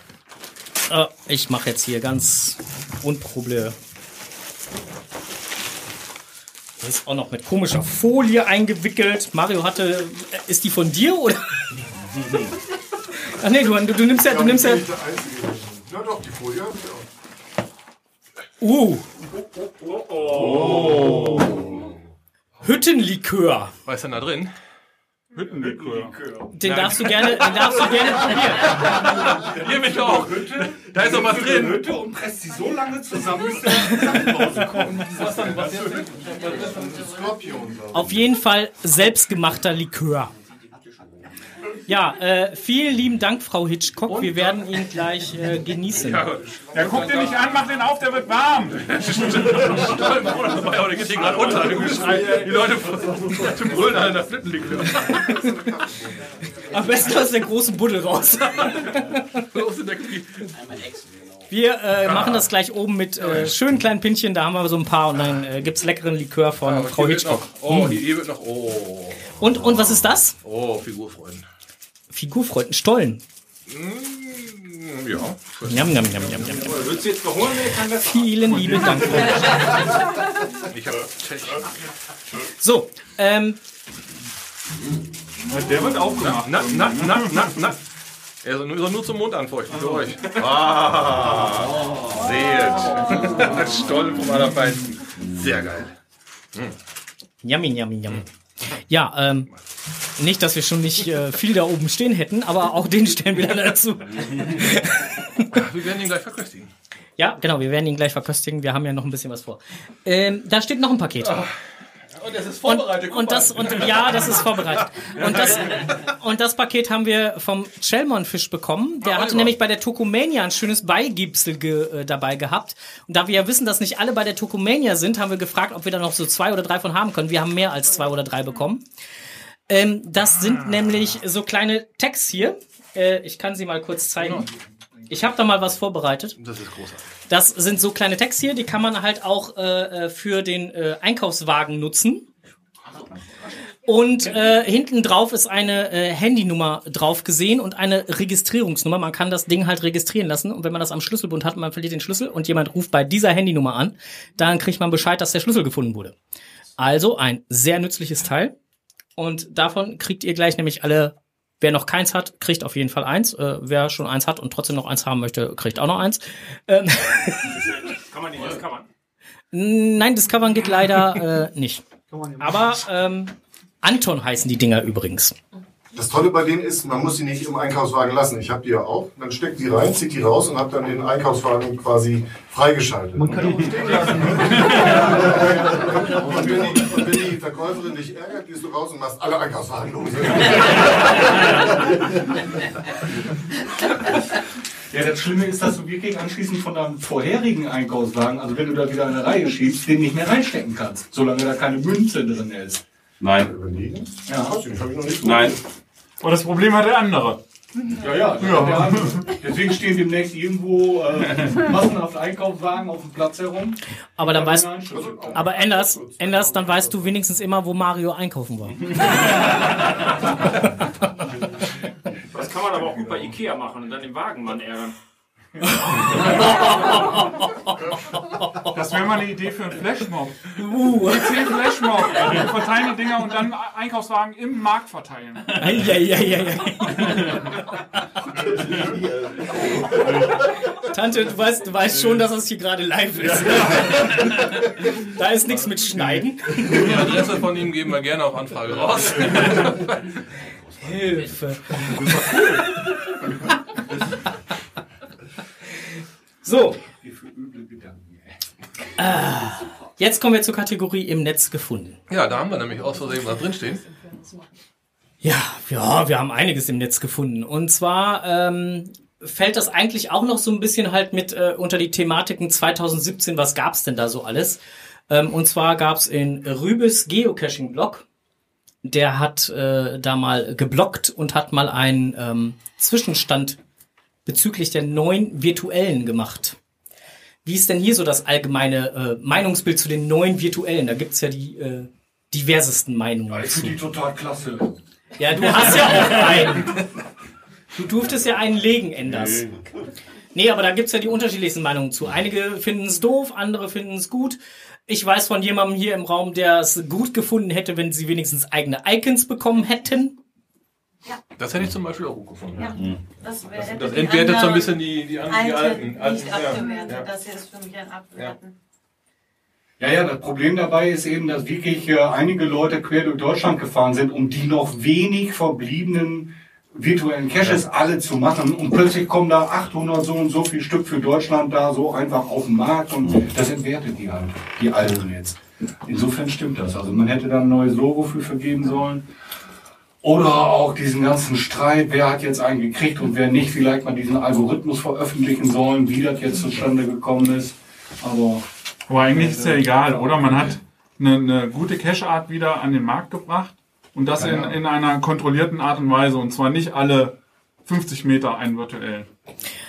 Äh, ich mache jetzt hier ganz unproblem. Das ist auch noch mit komischer Folie eingewickelt. Mario hatte. Ist die von dir oder? Ach nee, du, du, du nimmst ja. Du nimmst ja. Ja, doch, die Folie habe ich auch. Uh. Oh. Hüttenlikör. Was ist denn da drin? Hüttenlikör. Den darfst du gerne, den darfst du gerne probieren. Hier bitte auch. Da ist doch was drin. Hütte und presst sie so lange zusammen, bis der rauskommt. Was dann? Was? Skorpion. Auf jeden Fall selbstgemachter Likör. Ja, äh, vielen lieben Dank, Frau Hitchcock. Wir werden ihn gleich äh, genießen. Ja, guck den nicht an, mach den auf, der wird warm. Oder geht hier gerade unter. Die Leute die brüllen alle nach Flittenlikör. Am besten aus der großen Buddel raus. Los in der Knie. Wir äh, machen das gleich oben mit äh, schönen kleinen Pinchen. Da haben wir so ein paar und dann äh, gibt's leckeren Likör von Aber Frau hier wird Hitchcock. Noch, oh, Hm. hier hier wird noch. Oh. Und, und was ist das? Oh, Figurfreund. Figurfreund, Stollen. Mm, Ja. Njam, njam, njam, njam, njam. Willst du jetzt noch holen? Nee. Vielen lieben Dank. Ich hab So, ähm, Der wird aufgemacht. Na, na, na, na, na. Er soll nur, nur zum Mund anfeuchten, für euch. Ah, seht. Stollen vom Allerfeinsten. Sehr geil. Mm. Yummy, yummy, yummy. Ja, ähm, nicht, dass wir schon nicht äh, viel da oben stehen hätten, aber auch den stellen wir dann dazu. Wir werden ihn gleich verköstigen. Ja, genau, wir werden ihn gleich verköstigen. Wir haben ja noch ein bisschen was vor. Ähm, da steht noch ein Paket. Und das ist vorbereitet. Und das und ja, das ist vorbereitet. Und das und das Paket haben wir vom Chelmon Fisch bekommen. Der Ah, hatte nämlich bei der Tokomania ein schönes Beigipsel ge, äh, dabei gehabt. Und da wir ja wissen, dass nicht alle bei der Tokomania sind, haben wir gefragt, ob wir da noch so zwei oder drei von haben können. Wir haben mehr als zwei oder drei bekommen. Ähm, das sind nämlich so kleine Tags hier. Äh, ich kann sie mal kurz zeigen. Ich habe da mal was vorbereitet. Das ist großartig. Das sind so kleine Tags hier, die kann man halt auch äh, äh, für den äh, Einkaufswagen nutzen. Und äh, hinten drauf ist eine äh, Handynummer drauf gesehen und eine Registrierungsnummer. Man kann das Ding halt registrieren lassen und wenn man das am Schlüsselbund hat und man verliert den Schlüssel und jemand ruft bei dieser Handynummer an, dann kriegt man Bescheid, dass der Schlüssel gefunden wurde. Also ein sehr nützliches Teil und davon kriegt ihr gleich nämlich alle. Wer noch keins hat, kriegt auf jeden Fall eins. Äh, wer schon eins hat und trotzdem noch eins haben möchte, kriegt auch noch eins. Ähm, Kann man nicht das kann man. Nein, Discovern geht leider äh, nicht. Aber ähm, Anton heißen die Dinger übrigens. Das Tolle bei denen ist, man muss sie nicht im Einkaufswagen lassen. Ich habe die ja auch. Man steckt die rein, zieht die raus und hat dann den Einkaufswagen quasi freigeschaltet. Man kann ihn stehen lassen. und, wenn die, und wenn die Verkäuferin dich ärgert, gehst du raus und machst alle Einkaufswagen los. Ja, das Schlimme ist, dass du wirklich anschließend von deinem vorherigen Einkaufswagen, also wenn du da wieder eine Reihe schiebst, den nicht mehr reinstecken kannst, solange da keine Münze drin ist. Nein. Ja. Nein. Und das Problem hat der andere. Ja, ja. Ja. Deswegen stehen demnächst irgendwo äh, massenhaft Einkaufswagen auf dem Platz herum. Aber dann Da weißt aber Enders, Enders, dann weißt du wenigstens immer, wo Mario einkaufen war. Das kann man aber auch gut bei Ikea machen und dann den Wagenmann ärgern. Das wäre mal eine Idee für einen Flashmob. Uh. PC-Flashmob. Wir verteilen die Dinger und dann Einkaufswagen im Markt verteilen. Eieieiei. Tante, du weißt, du weißt schon, dass das hier gerade live ist. da ist nichts mit Schneiden. Die Adresse von ihm geben wir gerne auf Anfrage raus. Hilfe. So. Ah, jetzt kommen wir zur Kategorie im Netz gefunden. Ja, da haben wir nämlich aus Versehen was drinstehen. Ja, ja, wir haben einiges im Netz gefunden. Und zwar ähm, fällt das eigentlich auch noch so ein bisschen halt mit äh, unter die Thematiken 2017. Was gab's denn da so alles? Ähm, und zwar gab's in Rübes Geocaching-Blog. Der hat äh, da mal geblockt und hat mal einen ähm, Zwischenstand bezüglich der neuen virtuellen gemacht. Wie ist denn hier so das allgemeine äh, Meinungsbild zu den neuen virtuellen? Da gibt's ja die äh, diversesten Meinungen. Ich finde die total klasse. Ja, du hast ja auch einen. Du durftest ja einen legen, Enders. Nee, aber da gibt's ja die unterschiedlichsten Meinungen zu. Einige finden es doof, andere finden es gut. Ich weiß von jemandem hier im Raum, der es gut gefunden hätte, wenn sie wenigstens eigene Icons bekommen hätten. Das hätte ich zum Beispiel auch gut gefunden. Ja. Das, wär, Das, das die entwertet so ein anderen bisschen die, die, an- die Alte alten. alten Nicht abgewertet. ja. Das hier ist für mich ein Abwerten. Ja, ja, das Problem dabei ist eben, dass wirklich äh, einige Leute quer durch Deutschland gefahren sind, um die noch wenig verbliebenen virtuellen Caches alle zu machen und plötzlich kommen da 800 so und so viel Stück für Deutschland da so einfach auf den Markt und das entwertet die halt, die alten jetzt. Insofern stimmt das. Also man hätte da ein neues Logo für vergeben sollen. Oder auch diesen ganzen Streit, wer hat jetzt einen gekriegt und wer nicht, vielleicht mal diesen Algorithmus veröffentlichen sollen, wie das jetzt zustande gekommen ist. Aber Aber eigentlich ist ja egal, oder? Man hat eine, eine gute Cache-Art wieder an den Markt gebracht und das in, in einer kontrollierten Art und Weise und zwar nicht alle 50 Meter einen virtuellen.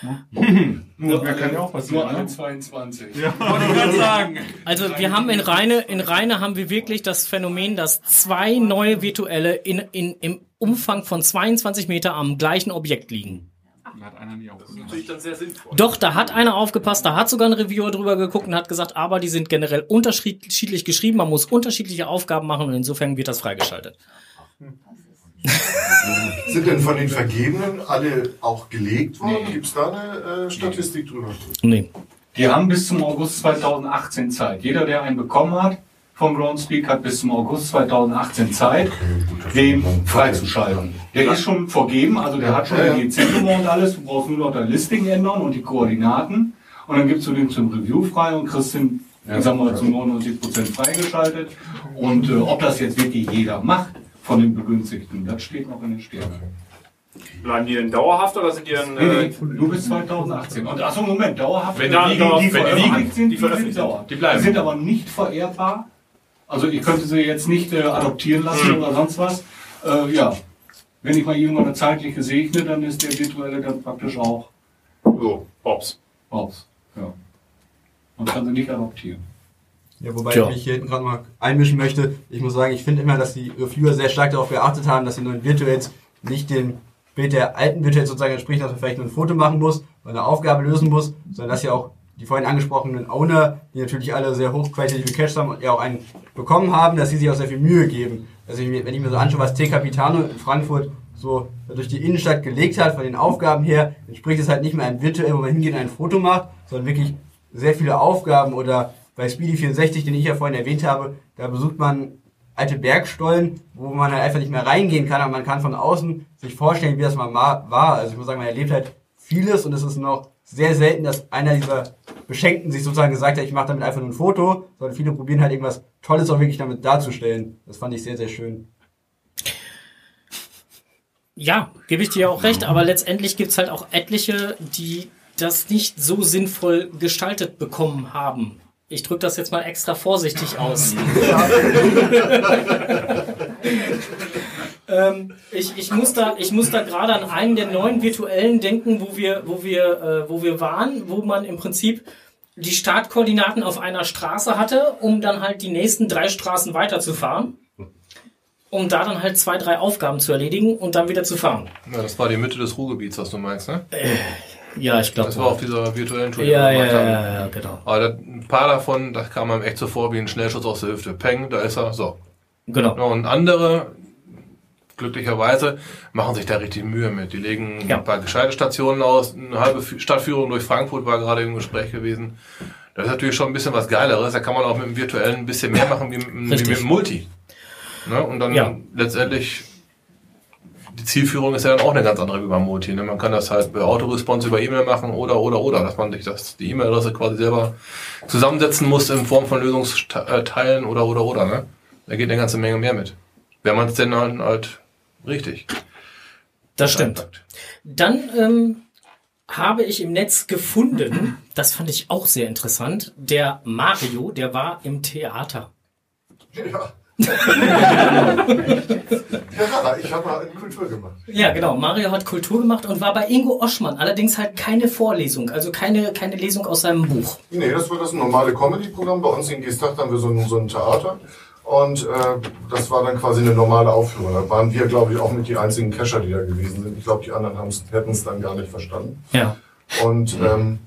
Nur, Ja, kann ja auch passieren, Nur alle ne? 22. Ja, wollte ich gerade sagen. Also wir haben in Reine, in Reine haben wir wirklich das Phänomen, dass zwei neue virtuelle in, in, im Umfang von 22 Meter am gleichen Objekt liegen. Da hat einer nie Das ist natürlich dann sehr sinnvoll. Doch, da hat einer aufgepasst, da hat sogar ein Reviewer drüber geguckt und hat gesagt, aber die sind generell unterschiedlich geschrieben, man muss unterschiedliche Aufgaben machen und insofern wird das freigeschaltet. Sind denn von den Vergebenen alle auch gelegt worden? Gibt es da eine äh, Statistik drüber? Nee. Die haben bis zum August 2018 Zeit. Jeder, der einen bekommen hat vom Groundspeak, hat bis zum August 2018 Zeit, den freizuschalten. Der ist schon vergeben, also der hat schon Ja, ja. die GC-Nummer und alles. Du brauchst nur noch dein Listing ändern und die Koordinaten. Und dann gibst du den zum Review frei und kriegst den, ich sag mal, zu 99% freigeschaltet. Und äh, ob das jetzt wirklich jeder macht von den Begünstigten, das steht noch in den Sternen. Bleiben die denn dauerhaft oder sind die dann. Nee, Äh, nee, nur bis 2018. Und achso, Moment, dauerhaft. Wenn da- die, dauerhaft- die wenn die veröffentlicht liegen, sind, die sind dauerhaft. Die bleiben. Die sind aber nicht vererbbar. Also ihr könntet sie jetzt nicht äh, adoptieren lassen Hm. oder sonst was. Äh, ja, wenn ich mal irgendwann zeitlich gesegne, dann ist der virtuelle dann praktisch auch. So, Bobs. Bobs, ja. Man kann sie nicht adoptieren. Ja, wobei Tja. ich mich hier hinten gerade mal einmischen möchte. Ich muss sagen, ich finde immer, dass die Reviewer sehr stark darauf geachtet haben, dass die neuen Virtuals nicht dem Bild der alten Virtuals sozusagen entsprechen, dass man vielleicht nur ein Foto machen muss oder eine Aufgabe lösen muss, sondern dass ja auch die vorhin angesprochenen Owner, die natürlich alle sehr hochqualitative Caches haben und ja auch einen bekommen haben, dass sie sich auch sehr viel Mühe geben. Also wenn ich mir so anschaue, was T. Capitano in Frankfurt so durch die Innenstadt gelegt hat, von den Aufgaben her, entspricht es halt nicht mehr einem virtuell, wo man hingeht und ein Foto macht, sondern wirklich sehr viele Aufgaben oder bei Speedy 64, den ich ja vorhin erwähnt habe, da besucht man alte Bergstollen, wo man halt einfach nicht mehr reingehen kann, aber man kann von außen sich vorstellen, wie das mal ma- war. Also ich muss sagen, man erlebt halt vieles und es ist noch sehr selten, dass einer dieser Beschenkten sich sozusagen gesagt hat, ich mache damit einfach nur ein Foto, sondern viele probieren halt irgendwas Tolles auch wirklich damit darzustellen. Das fand ich sehr, sehr schön. Ja, gebe ich dir auch recht, aber letztendlich gibt's halt auch etliche, die das nicht so sinnvoll gestaltet bekommen haben. Ich drücke das jetzt mal extra vorsichtig aus. ähm, ich, ich muss da, ich muss da gerade an einen der neuen virtuellen denken, wo wir, wo wir, äh, wo wir waren, wo man im Prinzip die Startkoordinaten auf einer Straße hatte, um dann halt die nächsten drei Straßen weiterzufahren. Um da dann halt zwei, drei Aufgaben zu erledigen und dann wieder zu fahren. Ja, das war die Mitte des Ruhrgebiets, was du meinst, ne? Ja, ich glaube. Das war auf dieser virtuellen Tour. Ja, ja, ja, ja, genau. Aber das, ein paar davon, das kam einem echt so vor wie ein Schnellschuss aus der Hüfte. Peng, da ist er, so. Genau. Ja, und andere, glücklicherweise, machen sich da richtig Mühe mit. Die legen Ja. ein paar gescheite Stationen aus. Eine halbe Fü- Stadtführung durch Frankfurt war gerade im Gespräch gewesen. Das ist natürlich schon ein bisschen was Geileres. Da kann man auch mit dem virtuellen ein bisschen mehr machen wie, mit- wie mit dem Multi. Ne? Und dann letztendlich die Zielführung ist ja dann auch eine ganz andere wie beim Multi. Ne? Man kann das halt bei Autoresponse über E-Mail machen oder, oder, oder, dass man sich das, die E-Mail-Adresse quasi selber zusammensetzen muss in Form von Lösungsteilen oder, oder, oder. Ne? Da geht eine ganze Menge mehr mit. Wenn man es denn halt, halt richtig. Das stimmt. Dann ähm, habe ich im Netz gefunden, das fand ich auch sehr interessant, der Mario, der war im Theater. Ja. ja, ich habe mal Kultur gemacht. Ja, genau. Mario hat Kultur gemacht und war bei Ingo Oschmann. Allerdings halt keine Vorlesung, also keine, keine Lesung aus seinem Buch. Nee, das war das normale Comedy-Programm. Bei uns in Gestach haben wir so ein, so ein Theater. Und äh, das war dann quasi eine normale Aufführung. Da waren wir, glaube ich, auch mit die einzigen Cacher, die da gewesen sind. Ich glaube, die anderen hätten es dann gar nicht verstanden. Ja. Und ähm,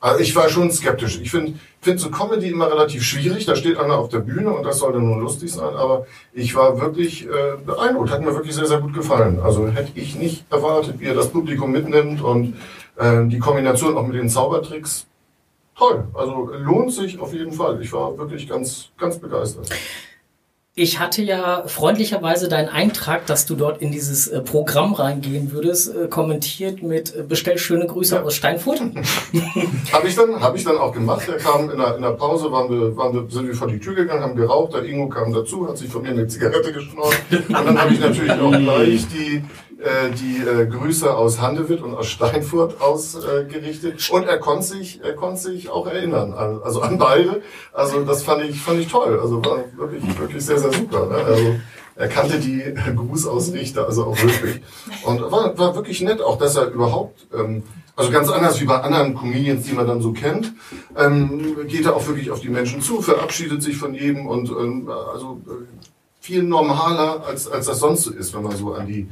also ich war schon skeptisch. Ich finde find so Comedy immer relativ schwierig. Da steht einer auf der Bühne und das soll dann nur lustig sein. Aber ich war wirklich äh, beeindruckt. Hat mir wirklich sehr, sehr gut gefallen. Also hätte ich nicht erwartet, wie er das Publikum mitnimmt und äh, die Kombination auch mit den Zaubertricks. Toll. Also lohnt sich auf jeden Fall. Ich war wirklich ganz, ganz begeistert. Ich hatte ja freundlicherweise deinen Eintrag, dass du dort in dieses äh, Programm reingehen würdest, äh, kommentiert mit äh, Bestell schöne Grüße aus Steinfurt. Habe ich dann, habe ich dann auch gemacht. Er kam in der, in der Pause, waren wir, waren wir, sind wir vor die Tür gegangen, haben geraucht. Der Ingo kam dazu, hat sich von mir eine Zigarette geschnort. Und dann habe ich natürlich auch gleich die, äh, die äh, Grüße aus Handewitt und aus Steinfurt ausgerichtet. Und er konnte sich, er konnte sich auch erinnern, an, also an beide. Also das fand ich, fand ich toll. Also war wirklich, wirklich sehr, sehr super. Ne? Also er kannte die Grußausrichter, also auch wirklich. Und war, war wirklich nett, auch dass er überhaupt, ähm, also ganz anders wie bei anderen Comedians, die man dann so kennt, ähm, geht er auch wirklich auf die Menschen zu, verabschiedet sich von jedem und ähm, also äh, viel normaler, als, als das sonst so ist, wenn man so an die,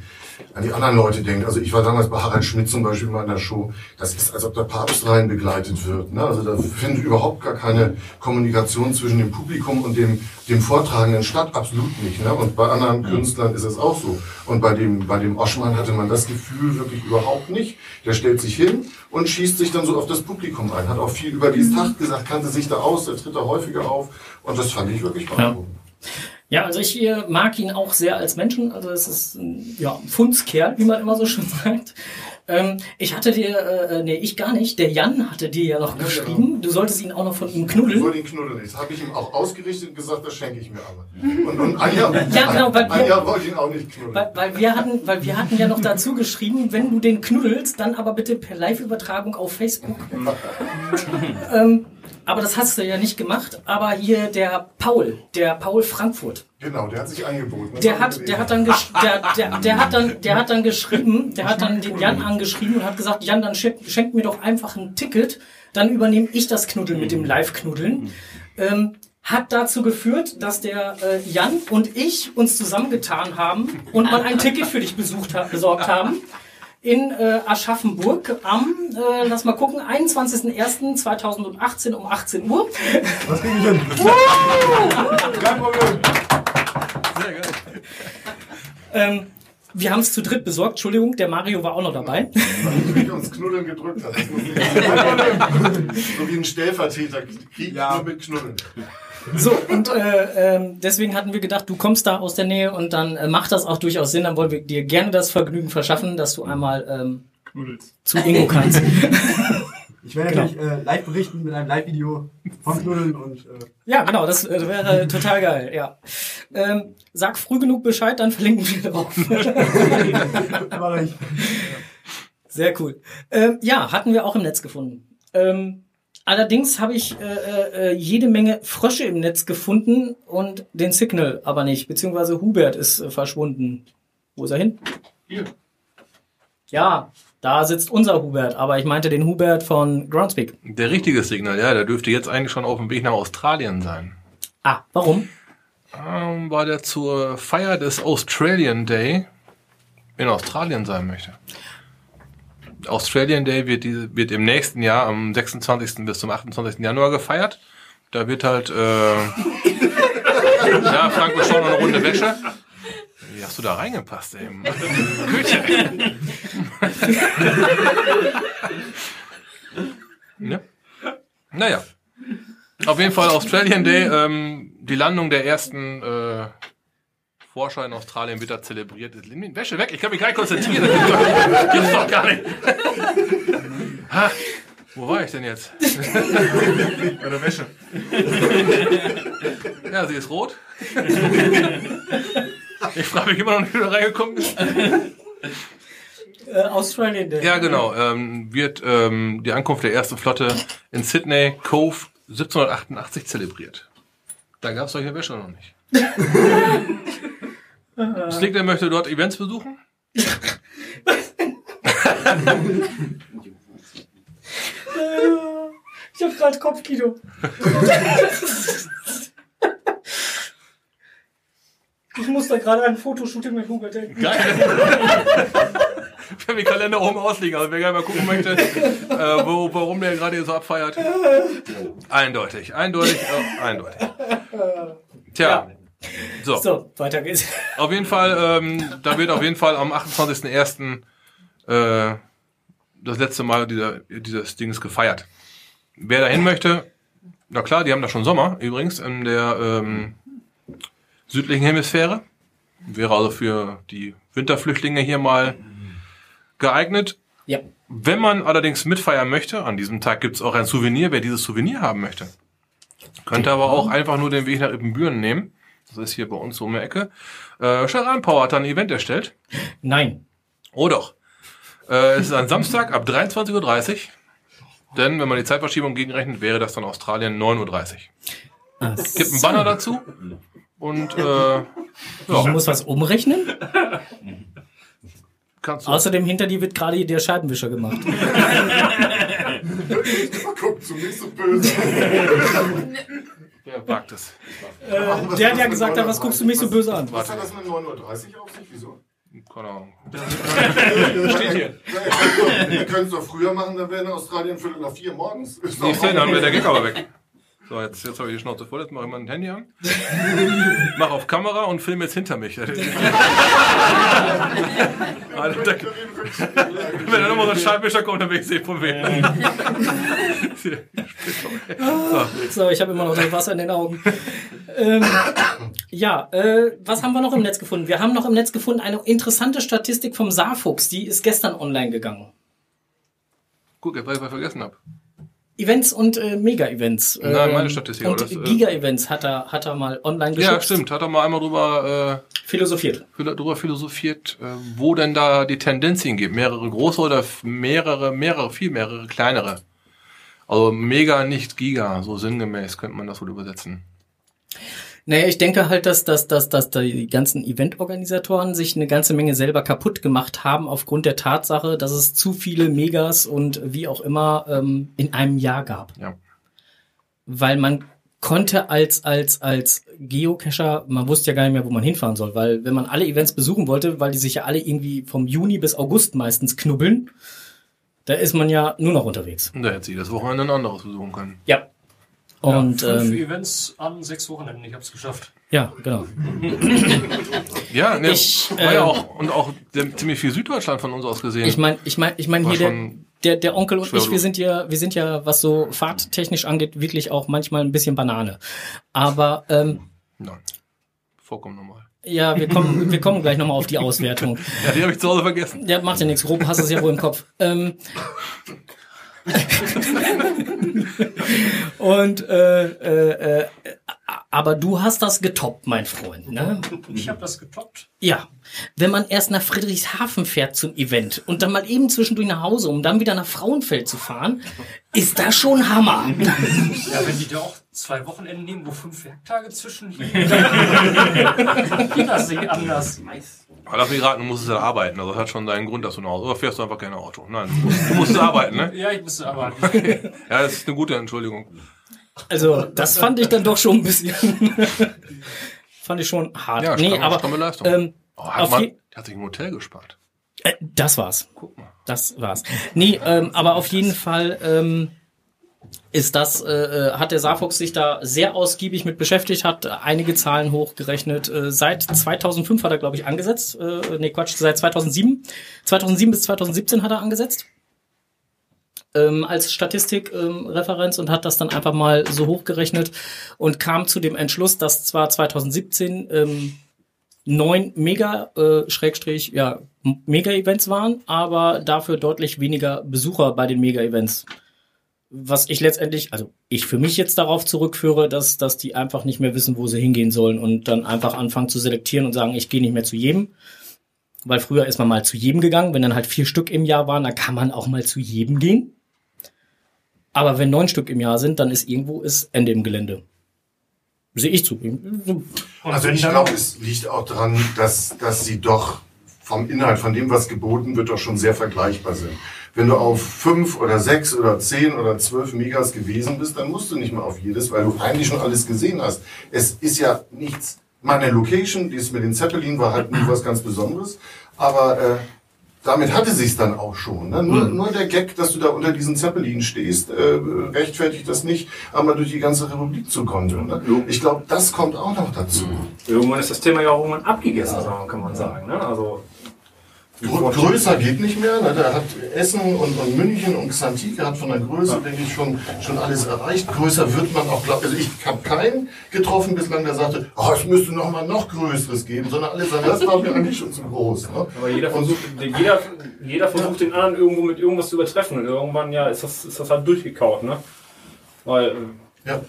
an die anderen Leute denkt. Also ich war damals bei Harald Schmidt zum Beispiel mal in der Show. Das ist, als ob der Papst rein begleitet wird. Ne? Also da findet überhaupt gar keine Kommunikation zwischen dem Publikum und dem, dem Vortragenden statt. Absolut nicht. Ne? Und bei anderen Künstlern ist es auch so. Und bei dem, bei dem Oschmann hatte man das Gefühl wirklich überhaupt nicht. Der stellt sich hin und schießt sich dann so auf das Publikum ein. Hat auch viel über dieses Tag gesagt, kannte sich da aus, der tritt da häufiger auf. Und das fand ich wirklich beeindruckend. Ja, also ich äh, mag ihn auch sehr als Menschen. Also es ist ein, ja, Fundskerl, wie man immer so schön sagt. Ähm, ich hatte dir, äh, nee, ich gar nicht. Der Jan hatte dir ja noch geschrieben. Du solltest ihn auch noch von ihm Ich knuddeln. wollte ihn knuddeln. Das habe ich ihm auch ausgerichtet und gesagt, das schenke ich mir aber. Und, und Anja, Ja, genau, weil wir- Anja wollte ihn auch nicht knuddeln. Weil, weil, wir hatten, weil wir hatten ja noch dazu geschrieben, wenn du den knuddelst, dann aber bitte per Live-Übertragung auf Facebook. ähm, aber das hast du ja nicht gemacht. Aber hier der Paul, der Paul Frankfurt, Genau, der hat sich angeboten. Der hat, der hat dann, der, der, der hat dann, der hat dann geschrieben, der hat dann den Jan angeschrieben und hat gesagt, Jan, dann schenk, schenk mir doch einfach ein Ticket, dann übernehme ich das Knuddeln mit dem Live-Knuddeln. Ähm, hat dazu geführt, dass der äh, Jan und ich uns zusammengetan haben und mal ein Ticket für dich besucht ha besorgt haben in äh, Aschaffenburg am, äh, lass mal gucken, 21.01.2018 um 18 Uhr. Das kriege ich hin. Kein Problem. Sehr geil. Ähm, wir haben es zu dritt besorgt, Entschuldigung, der Mario war auch noch dabei. Wie uns Knuddeln gedrückt hat. So wie ein Stellvertreter Krieg nur mit Knuddeln. So, und äh, ähm, deswegen hatten wir gedacht, du kommst da aus der Nähe und dann äh, macht das auch durchaus Sinn. Dann wollen wir dir gerne das Vergnügen verschaffen, dass du einmal ähm, zu Ingo kannst. Ich werde Genau. natürlich äh, live berichten mit einem Live-Video vom Knuddeln und äh, Ja, genau, das äh, wäre total geil, ja. Ähm, sag früh genug Bescheid, dann verlinken wir drauf. Mach ich. Sehr cool. Ähm, ja, hatten wir auch im Netz gefunden. Ähm, allerdings habe ich äh, äh, jede Menge Frösche im Netz gefunden und den Signal aber nicht, beziehungsweise Hubert ist äh, verschwunden. Wo ist er hin? Hier. Ja, da sitzt unser Hubert, aber ich meinte den Hubert von Groundspeak. Der richtige Signal, ja, der dürfte jetzt eigentlich schon auf dem Weg nach Australien sein. Ah, warum? Ähm, weil der zur Feier des Australian Day in Australien sein möchte. Australian Day wird, diese, wird im nächsten Jahr am 26. bis zum 28. Januar gefeiert. Da wird halt, äh, ja, Frank, wir schauen noch eine Runde Wäsche. Wie hast du da reingepasst, ey? Güte. ne? Naja. Auf jeden Fall Australian Day, ähm, die Landung der ersten äh, Forscher in Australien wird da zelebriert. Wäsche weg, ich kann mich gar nicht konzentrieren. Das gibt's doch, gibt's doch gar nicht. Ha, wo war ich denn jetzt? Bei der Wäsche. Ja, sie ist rot. Ich frage mich immer noch nicht, wie du da reingekommen bist. Äh, Australian Day. Ja, genau. Ähm, wird ähm, die Ankunft der ersten Flotte in Sydney Cove 1788 zelebriert. Da gab es solche Wäsche noch nicht. Slick, der möchte dort Events besuchen. Ich hab gerade Kopfkino. Ich muss da gerade ein Fotoshooting mit Hubert denken. Geil. Wir haben den Kalender oben ausliegen, also wer gerne mal gucken möchte, äh, wo, warum der gerade hier so abfeiert. Eindeutig, eindeutig, äh, eindeutig. Tja. So. So, weiter geht's. Auf jeden Fall, ähm, da wird auf jeden Fall am 28.01. Äh, das letzte Mal dieser, dieses Dings gefeiert. Wer dahin möchte, na klar, die haben da schon Sommer übrigens in der ähm, südlichen Hemisphäre. Wäre also für die Winterflüchtlinge hier mal geeignet. Ja. Wenn man allerdings mitfeiern möchte, an diesem Tag gibt es auch ein Souvenir, wer dieses Souvenir haben möchte. Könnte aber auch einfach nur den Weg nach Ibbenbüren nehmen. Das ist hier bei uns so um die Ecke. Äh, Charan Power hat da ein Event erstellt. Nein. Oh doch. Äh, es ist ein Samstag ab 23.30 Uhr. Denn wenn man die Zeitverschiebung gegenrechnet, wäre das dann Australien 9.30 Uhr. Es gibt einen Banner dazu. Und äh, Ich muss was umrechnen. Kannst du. Außerdem hinter dir wird gerade der Scheibenwischer gemacht. Guck, zu nicht so böse. Ja, Wer wagt es? Äh, der hat ja gesagt, was guckst du mich so böse an? Was hat das mit 9.30 Uhr auf sich? Wieso? Keine Ahnung. Steht hier. Wir können es doch früher machen, dann wäre in Australien Viertel nach vier morgens. Sehen, dann wäre der Gag aber weg. So, jetzt, jetzt habe ich die Schnauze voll, jetzt mache ich mal ein Handy an. Mach auf Kamera und film jetzt hinter mich. Da, wenn da nochmal so ein Schallwischer kommt, dann will ich von wem. So, ich habe immer noch das Wasser in den Augen. Ähm, ja, äh, was haben wir noch im Netz gefunden? Wir haben noch im Netz gefunden eine interessante Statistik vom Saarfuchs, die ist gestern online gegangen. Guck, weil ich was vergessen habe. Events und äh, Mega-Events. Nein, meine Ähm, Statistik, Und äh, Giga-Events hat er, hat er mal online Ja, geschubst. stimmt. Hat er mal einmal drüber äh, philosophiert. Drüber philosophiert, äh, wo denn da die Tendenz hingeht. Mehrere große oder mehrere, mehrere, viel mehrere kleinere. Also mega, nicht Giga, so sinngemäß könnte man das wohl übersetzen. Naja, ich denke halt, dass, dass, dass, dass die ganzen Eventorganisatoren sich eine ganze Menge selber kaputt gemacht haben aufgrund der Tatsache, dass es zu viele Megas und wie auch immer ähm, in einem Jahr gab. Ja. Weil man konnte als, als, als Geocacher, man wusste ja gar nicht mehr, wo man hinfahren soll, weil wenn man alle Events besuchen wollte, weil die sich ja alle irgendwie vom Juni bis August meistens knubbeln, da ist man ja nur noch unterwegs. Und da hätte sie das Wochenende ein anderes besuchen können. Ja. Und ja, fünf ähm, Events an sechs Wochenenden, ich hab's geschafft. ja, genau. Ja, ne, Ich, war ja ähm, auch, und auch der, ziemlich viel Süddeutschland von uns aus gesehen. Ich meine, ich meine, ich meine hier der, der, der Onkel und ich, wir sind ja, wir sind ja, was so fahrttechnisch angeht, wirklich auch manchmal ein bisschen Banane. Aber ähm, Nein. Vollkommen normal. ja, wir kommen, wir kommen gleich nochmal auf die Auswertung. Ja, die habe ich zu Hause vergessen. Ja, macht ja nichts. Grob hast du es ja wohl im Kopf. Ähm, und äh, äh, äh, aber du hast das getoppt, mein Freund, ne? Ich hab das getoppt. Ja, wenn man erst nach Friedrichshafen fährt zum Event und dann mal eben zwischendurch nach Hause, um dann wieder nach Frauenfeld zu fahren, ist das schon Hammer. Ja, wenn die da auch zwei Wochenenden nehmen, wo fünf Werktage zwischen liegen, das nicht anders. Aber lass mich raten, du musstest ja arbeiten. Also das hat schon seinen Grund, dass du nach Hause. Oder fährst du einfach kein Auto? Nein. Du musstest arbeiten, ne? Ja, ich musste arbeiten. Ja, das ist eine gute Entschuldigung. Also, das fand ich dann doch schon ein bisschen. fand ich schon hart. Ja, nee, aber Leistung. ähm, Oh, hat auf man, hat sich ein Hotel gespart. Äh, das war's. Das war's. Nee, ähm, aber auf jeden Fall ähm, ist das, äh, äh, hat der Saarfuchs sich da sehr ausgiebig mit beschäftigt, hat einige Zahlen hochgerechnet. Äh, seit 2005 hat er, glaube ich, angesetzt. Äh, nee, Quatsch, seit 2007. 2007 bis 2017 hat er angesetzt. Ähm, als Statistikreferenz ähm, und hat das dann einfach mal so hochgerechnet und kam zu dem Entschluss, dass zwar 2017 ähm, neun Mega, äh, ja, Mega-Events waren, aber dafür deutlich weniger Besucher bei den Mega-Events. Was ich letztendlich, also ich für mich jetzt darauf zurückführe, dass, dass die einfach nicht mehr wissen, wo sie hingehen sollen und dann einfach anfangen zu selektieren und sagen, ich gehe nicht mehr zu jedem. Weil früher ist man mal zu jedem gegangen, wenn dann halt vier Stück im Jahr waren, dann kann man auch mal zu jedem gehen. Aber wenn neun Stück im Jahr sind, dann ist irgendwo ist Ende im Gelände. Sehe ich zu. Also ich glaube, es liegt auch daran, dass, dass sie doch vom Inhalt, von dem, was geboten wird, doch schon sehr vergleichbar sind. Wenn du auf fünf oder sechs oder zehn oder zwölf Megas gewesen bist, dann musst du nicht mehr auf jedes, weil du eigentlich schon alles gesehen hast. Es ist ja nichts. Meine Location, die ist mit den Zeppelin, war halt nie was ganz Besonderes. Aber äh, damit hatte sich's dann auch schon. Ne? Nur, Mhm. nur der Gag, dass du da unter diesen Zeppelin stehst, äh, rechtfertigt das nicht, einmal durch die ganze Republik zu konteln. Ne? Ich glaube, das kommt auch noch dazu. Irgendwann ist das Thema ja auch irgendwann abgegessen, sagen- kann man sagen. Ne? Also, Grö größer geht nicht mehr. Ne? Da hat Essen und, und München und Xantike hat von der Größe, denke ich, schon, schon alles erreicht. Größer wird man auch, glaub, also ich habe keinen getroffen bislang, der sagte, oh, es müsste noch mal noch Größeres geben, sondern alle sagen, das war mir eigentlich schon zu groß. Ne? aber jeder versucht, jeder, jeder versucht den anderen irgendwo mit irgendwas zu übertreffen. Und irgendwann ja, ist das, ist das halt durchgekaut. Ne? Weil, äh, Ja.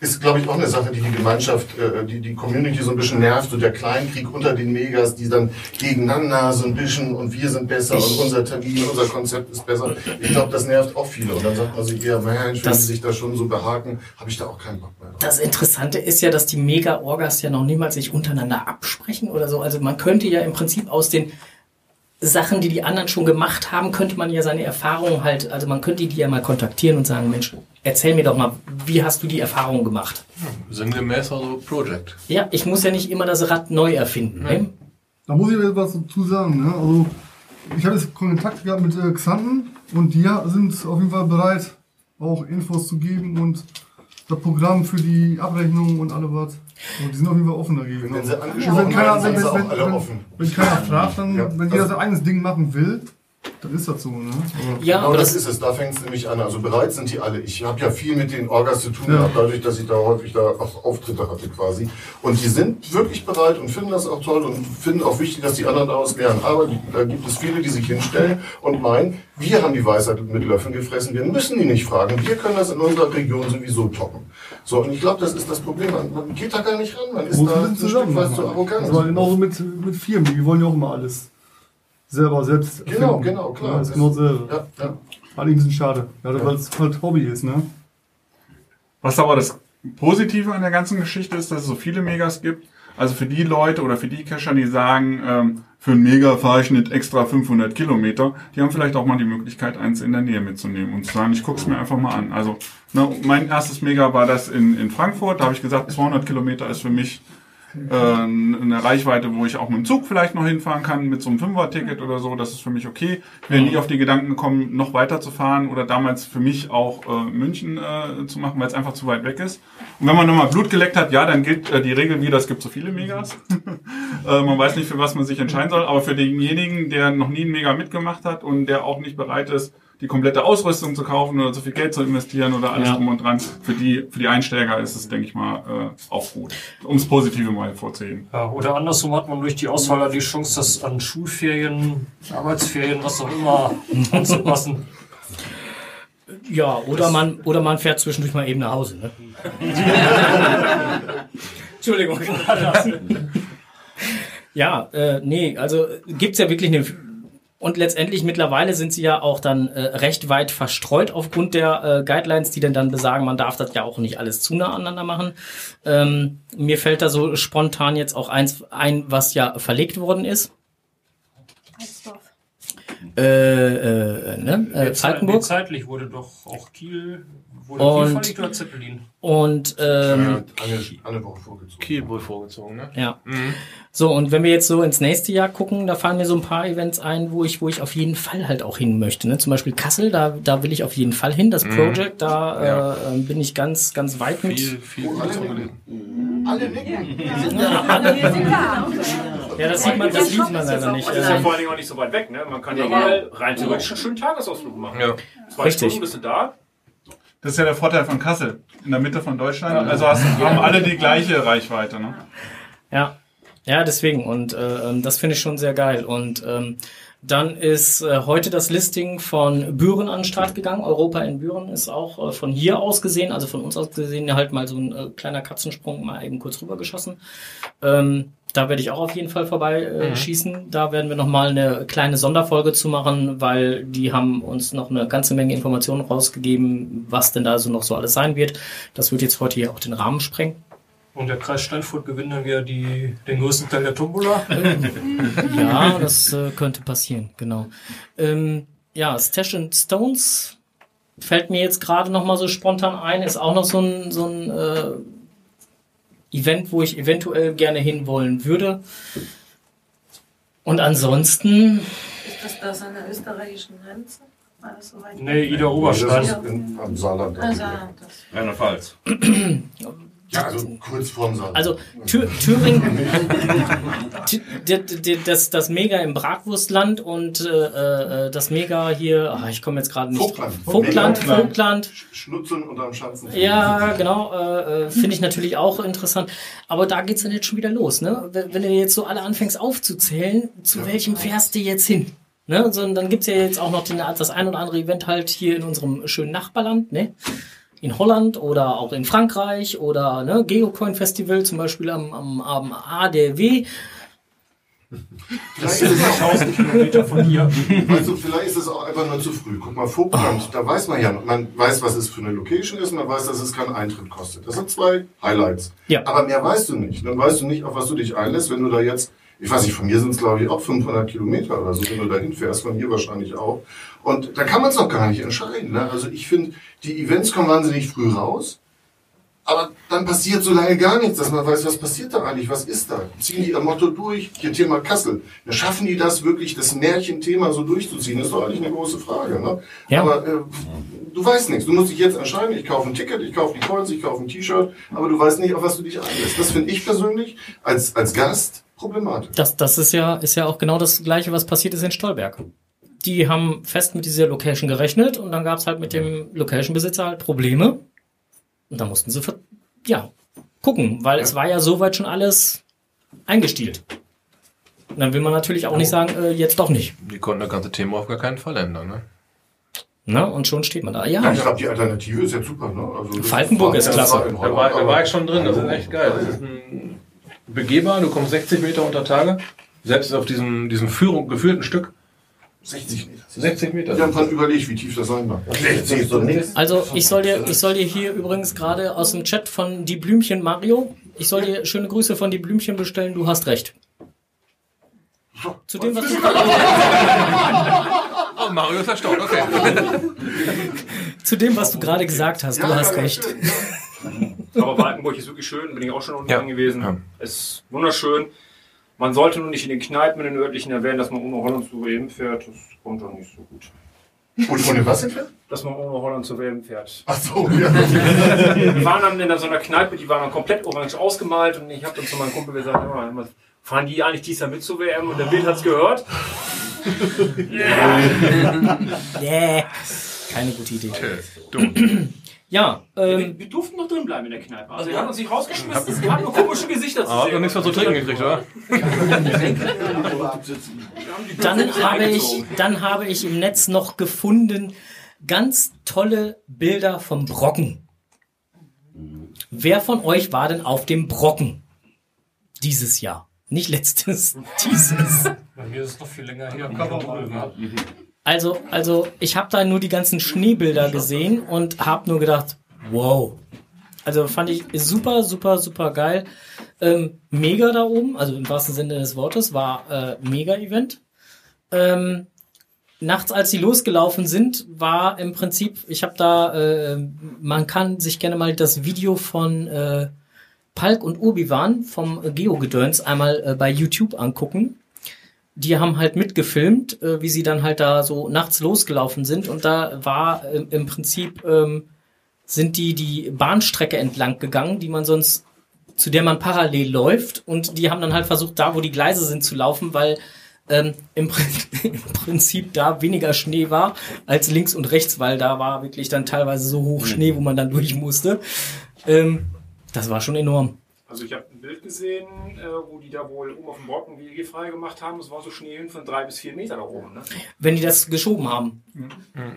Ist, glaube ich, auch eine Sache, die die Gemeinschaft, äh, die die Community so ein bisschen nervt. So der Kleinkrieg unter den Megas, die dann gegeneinander so ein bisschen und wir sind besser und unser Termin, unser Konzept ist besser. Ich glaube, das nervt auch viele. Und dann sagt man sich eher, Mensch, wenn sie sich da schon so behaken, habe ich da auch keinen Bock mehr drauf. Das Interessante ist ja, dass die Mega-Orgas ja noch niemals sich untereinander absprechen oder so. Also man könnte ja im Prinzip aus den Sachen, die die anderen schon gemacht haben, könnte man ja seine Erfahrungen halt, also man könnte die ja mal kontaktieren und sagen, Mensch, erzähl mir doch mal, wie hast du die Erfahrung gemacht? Sinngemäß also Project. Ja, ich muss ja nicht immer das Rad neu erfinden. Ne? Da muss ich etwas dazu sagen. Ne? Also, ich habe jetzt Kontakt gehabt mit äh, Xanten und die sind auf jeden Fall bereit, auch Infos zu geben und das Programm für die Abrechnung und alle was. Also, die sind auf jeden Fall offen dagegen. Wenn Und angesprochen wenn wenn, wenn, keiner fragt, dann, wenn jeder sein eigenes Ding machen will, dann ist das so. Ne? Aber- genau das, ist es, da fängt es nämlich an. Also bereit sind die alle. Ich habe ja viel mit den Orgas zu tun Ja. gehabt, dadurch, dass ich da häufig da auch Auftritte hatte quasi. Und die sind wirklich bereit und finden das auch toll und finden auch wichtig, dass die anderen daraus lernen. Aber da gibt es viele, die sich hinstellen und meinen, wir haben die Weisheit mit Löffeln gefressen, wir müssen die nicht fragen. Wir können das in unserer Region sowieso toppen. So, und ich glaube, das ist das Problem. Man, man geht da gar nicht ran. Man ist Muss da man ein Stück zusammen weit machen. zu arrogant. Das war genauso mit, mit Firmen, die wollen ja auch immer alles selber selbst Genau, erfinden. genau, klar. Ja, das ist genau dasselbe. Ja, ja. Eigentlich ein bisschen schade. Ja, weil es halt Hobby ist, ne? Was aber das Positive an der ganzen Geschichte ist, dass es so viele Megas gibt. Also für die Leute oder für die Cacher, die sagen, ähm, für einen Mega fahre ich nicht extra 500 Kilometer, die haben vielleicht auch mal die Möglichkeit, eins in der Nähe mitzunehmen und zu sagen, ich guck's mir einfach mal an. Also ne, mein erstes Mega war das in, in Frankfurt. Da habe ich gesagt, 200 Kilometer ist für mich äh, eine Reichweite, wo ich auch mit dem Zug vielleicht noch hinfahren kann, mit so einem Fünfer-Ticket oder so, das ist für mich okay. Ich wäre nie auf die Gedanken gekommen, noch weiter zu fahren oder damals für mich auch äh, München äh, zu machen, weil es einfach zu weit weg ist. Und wenn man nochmal Blut geleckt hat, ja, dann gilt äh, die Regel wieder, es gibt so viele Megas. äh, man weiß nicht, für was man sich entscheiden soll, aber für denjenigen, der noch nie ein Mega mitgemacht hat und der auch nicht bereit ist, die komplette Ausrüstung zu kaufen oder so viel Geld zu investieren oder alles Ja. drum und dran. Für die, für die Einsteiger ist es, denke ich mal, äh, auch gut. Um das Positive mal hervorzuheben. Ja, oder andersrum hat man durch die Auswahl die Chance, das an Schulferien, Arbeitsferien, was auch immer anzupassen. Ja, oder man, oder man fährt zwischendurch mal eben nach Hause. Ne? Entschuldigung. ja, äh, nee, also gibt's ja wirklich eine. Und letztendlich mittlerweile sind sie ja auch dann äh, recht weit verstreut aufgrund der äh, Guidelines, die denn dann besagen, man darf das ja auch nicht alles zu nah aneinander machen. Ähm, mir fällt da so spontan jetzt auch eins ein, was ja verlegt worden ist. Äh, äh, ne? äh, Falkenburg. Zeitlich wurde doch auch Kiel, wurde Und- Kiel verlegt oder Zeppelin? Und ähm, Eine, eine Woche vorgezogen. Kiel wohl vorgezogen, ne? Ja. So, und wenn wir jetzt so ins nächste Jahr gucken, da fallen mir so ein paar Events ein, wo ich, wo ich auf jeden Fall halt auch hin möchte. Ne? Zum Beispiel Kassel, da, da will ich auf jeden Fall hin. Das Mhm. Project, da Ja. äh, bin ich ganz, ganz weit mit. Viel, viel Alle nicken. Ja, das sieht man, das sieht man leider nicht. Das ist ja vor allen Dingen auch nicht so weit weg. Ne? Man kann ja Ja. mal rein theoretisch einen schönen Tagesausflug machen. Ja. Zwei Richtig. Stunden bist du da. Das ist ja der Vorteil von Kassel, in der Mitte von Deutschland. Also hast, haben alle die gleiche Reichweite. Ne? Ja, ja, deswegen. Und äh, ähm, das finde ich schon sehr geil. Und ähm, dann ist äh, heute das Listing von Büren an den Start gegangen. Europa in Büren ist auch äh, von hier aus gesehen, also von uns aus gesehen, halt mal so ein äh, kleiner Katzensprung mal eben kurz rübergeschossen. Ähm, da werde ich auch auf jeden Fall vorbei äh, Mhm. Da werden wir nochmal eine kleine Sonderfolge zu machen, weil die haben uns noch eine ganze Menge Informationen rausgegeben, was denn da so noch so alles sein wird. Das wird jetzt heute hier auch den Rahmen sprengen. Und der Kreis Steinfurt gewinnt dann wieder die, den größten Teil der Tombola. Ja, das äh, könnte passieren, genau. Ähm, ja, Stash and Stones fällt mir jetzt gerade noch mal so spontan ein, ist auch noch so ein, so ein äh, Event, wo ich eventuell gerne hinwollen würde. Und ansonsten, Ist das das an der österreichischen Grenze? War das? Nee, Ida Oberstein. Am Saarland. Rheinland-Pfalz. Ja, also kurz vorm Saarland. also Thür Thüringen, das, das Mega im Bratwurstland und äh, äh, das Mega hier, ah, ich komme jetzt gerade nicht Vogtland. drauf. Vogtland, Mega- Vogtland. Schnutzeln unterm Schanzen. Ja, genau. Äh, äh, Finde ich natürlich auch interessant. Aber da geht's dann jetzt schon wieder los. Ne? Wenn, wenn du jetzt so alle anfängst aufzuzählen, zu welchem fährst du jetzt hin? Ne? So, dann gibt's ja jetzt auch noch den, das ein oder andere Event halt hier in unserem schönen Nachbarland. Ne? In Holland oder auch in Frankreich oder ne, Geocoin Festival zum Beispiel am, am, am ADW. Vielleicht ist es auch 1000 Kilometer von hier. Weißt du, vielleicht ist es auch einfach nur zu früh. Guck mal, Vogtland, da weiß man ja, man weiß, was es für eine Location ist, man weiß, dass es keinen Eintritt kostet. Das sind zwei Highlights. Ja. Aber mehr weißt du nicht. Dann weißt du nicht, auf was du dich einlässt, wenn du da jetzt Ich weiß nicht, von mir sind es glaube ich auch 500 Kilometer oder so, wenn du dahin fährst, von hier wahrscheinlich auch. Und da kann man es noch gar nicht entscheiden. Ne? Also ich finde, die Events kommen wahnsinnig früh raus. Aber dann passiert so lange gar nichts, dass man weiß, was passiert da eigentlich, was ist da? Ziehen die ihr Motto durch? Hier Thema Kassel. Dann schaffen die das wirklich, das Märchenthema so durchzuziehen? Das ist doch eigentlich eine große Frage. Ne? Ja. Aber äh, du weißt nichts. Du musst dich jetzt entscheiden, ich kaufe ein Ticket, ich kaufe die Coins, ich kaufe ein T-Shirt, aber du weißt nicht, auf was du dich einlässt. Das finde ich persönlich als, als Gast problematisch. Das, das ist ja, ist ja auch genau das Gleiche, was passiert ist in Stolberg. Die haben fest mit dieser Location gerechnet und dann gab es halt mit dem Location-Besitzer halt Probleme. Und da mussten sie, ja, gucken, weil es war ja soweit schon alles eingestielt. Und dann will man natürlich auch nicht sagen, äh, jetzt doch nicht. Die konnten das ganze Thema auf gar keinen Fall ändern, ne? Ne? Und schon steht man da. Ja, Ja, ich glaube, die Alternative ist ja super. Ne? Also Falkenburg ist klasse. Da war, da war ich schon drin, das ist echt geil. Das ist ein begehbar, du kommst 60 Meter unter Tage, selbst auf diesem, diesem Führung, geführten Stück. 60 Meter. 60 Meter. Wir haben dran überlegt, wie tief das sein mag. 60 ist doch nichts. Also ich soll dir, ich soll dir hier übrigens gerade aus dem Chat von die Blümchen Mario, ich soll dir schöne Grüße von die Blümchen bestellen. Du hast recht. Zu dem was du Oh, Mario ist erstaunt, okay. zu dem was du gerade gesagt hast. Du Ja, hast ja, recht. Aber Walkenburg ist wirklich schön, bin ich auch schon unten Ja. gewesen. Es ist wunderschön. Man sollte nur nicht in den Kneipen, in den örtlichen erwähnen, dass man ohne Holland zu WM fährt. Das kommt doch nicht so gut. Und ohne was entfernt? Dass man ohne Holland zu WM fährt. Ach so, ja. Wir waren dann in so einer Kneipe, die war dann komplett orange ausgemalt und ich habe dann zu meinem Kumpel gesagt, ja, immer, fahren die eigentlich dieses Jahr mit zur WM? Und der Bild hat's gehört. Yeah. Keine gute Idee. Ja, wir, wir durften noch drin bleiben in der Kneipe. Also wir haben uns nicht rausgeschmissen, wir haben nur komische Gesichter zu Ah, sehen. noch nichts mehr zu trinken gekriegt, oder? Dann habe ich, dann habe ich im Netz noch gefunden ganz tolle Bilder vom Brocken. Wer von euch war denn auf dem Brocken dieses Jahr? Nicht letztes, dieses. Bei mir ist es noch viel länger her. Also, also ich habe da nur die ganzen Schneebilder gesehen und habe nur gedacht, wow. Also fand ich super, super, super geil. Ähm, mega da oben, also im wahrsten Sinne des Wortes, war äh, mega Event. Ähm, nachts, als sie losgelaufen sind, war im Prinzip, ich habe da, äh, man kann sich gerne mal das Video von äh, Palk und Urbiwan vom Geo-Gedöns einmal äh, bei YouTube angucken die haben halt mitgefilmt, äh, wie sie dann halt da so nachts losgelaufen sind und da war äh, im Prinzip ähm, sind die die Bahnstrecke entlang gegangen, die man sonst zu der man parallel läuft und die haben dann halt versucht, da wo die Gleise sind zu laufen, weil ähm, im, Prin- im Prinzip da weniger Schnee war als links und rechts, weil da war wirklich dann teilweise so hoch Schnee, wo man dann durch musste. Ähm, das war schon enorm. Also ich habe ein Bild gesehen, äh, wo die da wohl oben auf dem Brocken WG frei gemacht haben. Es war so Schnee hin von drei bis vier Meter da oben. Ne? Wenn die das geschoben haben.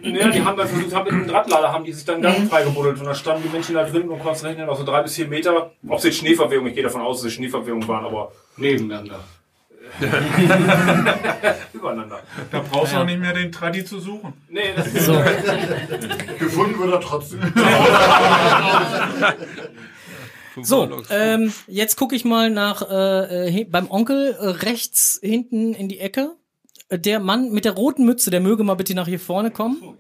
Ja, die haben dann versucht, haben mit einem Drahtlader haben die sich dann ganz freigebuddelt und da standen die Menschen da drin und konnten rechnen, auf so drei bis vier Meter. Ob es jetzt Schneeverwehung, ich gehe davon aus, dass es Schneeverwehung waren, aber Nebeneinander. übereinander. Da brauchst du auch nicht mehr den Tradi zu suchen. Nee, das ist So. Gefunden wird er trotzdem. So, ähm, jetzt gucke ich mal nach äh, äh, beim Onkel äh, rechts hinten in die Ecke. Äh, Der Mann mit der roten Mütze, der möge mal bitte nach hier vorne kommen.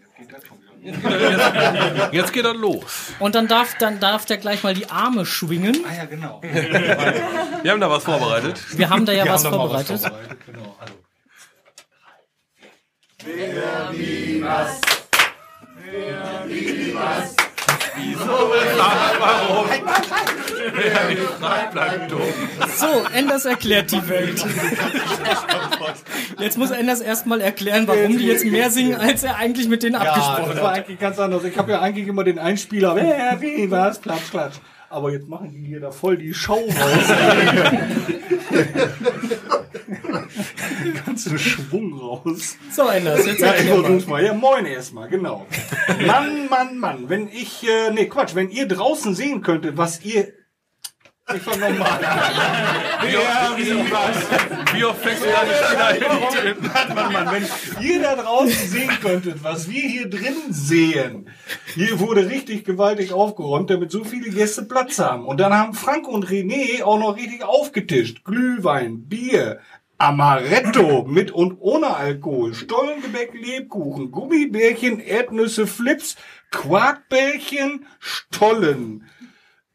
Jetzt geht er los. Und dann darf dann darf der gleich mal die Arme schwingen. Ah ja, genau. Wir haben da was vorbereitet. Wir haben da ja Wir was haben mal was vorbereitet. vorbereitet, genau. Also. Wer wie was? Wer wie was? Wieso, warum? Wer nicht fragt, bleibt dumm. So, Enders erklärt die Welt. Jetzt muss Enders erstmal erklären, warum die jetzt mehr singen, als er eigentlich mit denen Ja, abgesprochen das war hat. eigentlich ganz anders. Ich habe ja eigentlich immer den Einspieler, wer, wie, was, klatsch, klatsch. Aber jetzt machen die hier da voll die Show raus. Den ganzen Schwung raus. So, Enders, jetzt ja, ich mal. versuch's mal. Ja, moin erstmal, genau. Mann, Mann, Mann. Wenn ich, äh, nee, Quatsch, wenn ihr draußen sehen könntet, was ihr Ich fang nochmal Wie oft- wie oft- wie oft fängst du Spieler hin? Warte mal, Mann, wenn ihr da draußen sehen könntet, was wir hier drin sehen. Hier wurde richtig gewaltig aufgeräumt, damit so viele Gäste Platz haben. Und dann haben Frank und René auch noch richtig aufgetischt. Glühwein, Bier, Amaretto mit und ohne Alkohol, Stollengebäck, Lebkuchen, Gummibärchen, Erdnüsse, Flips, Quarkbällchen, Stollen.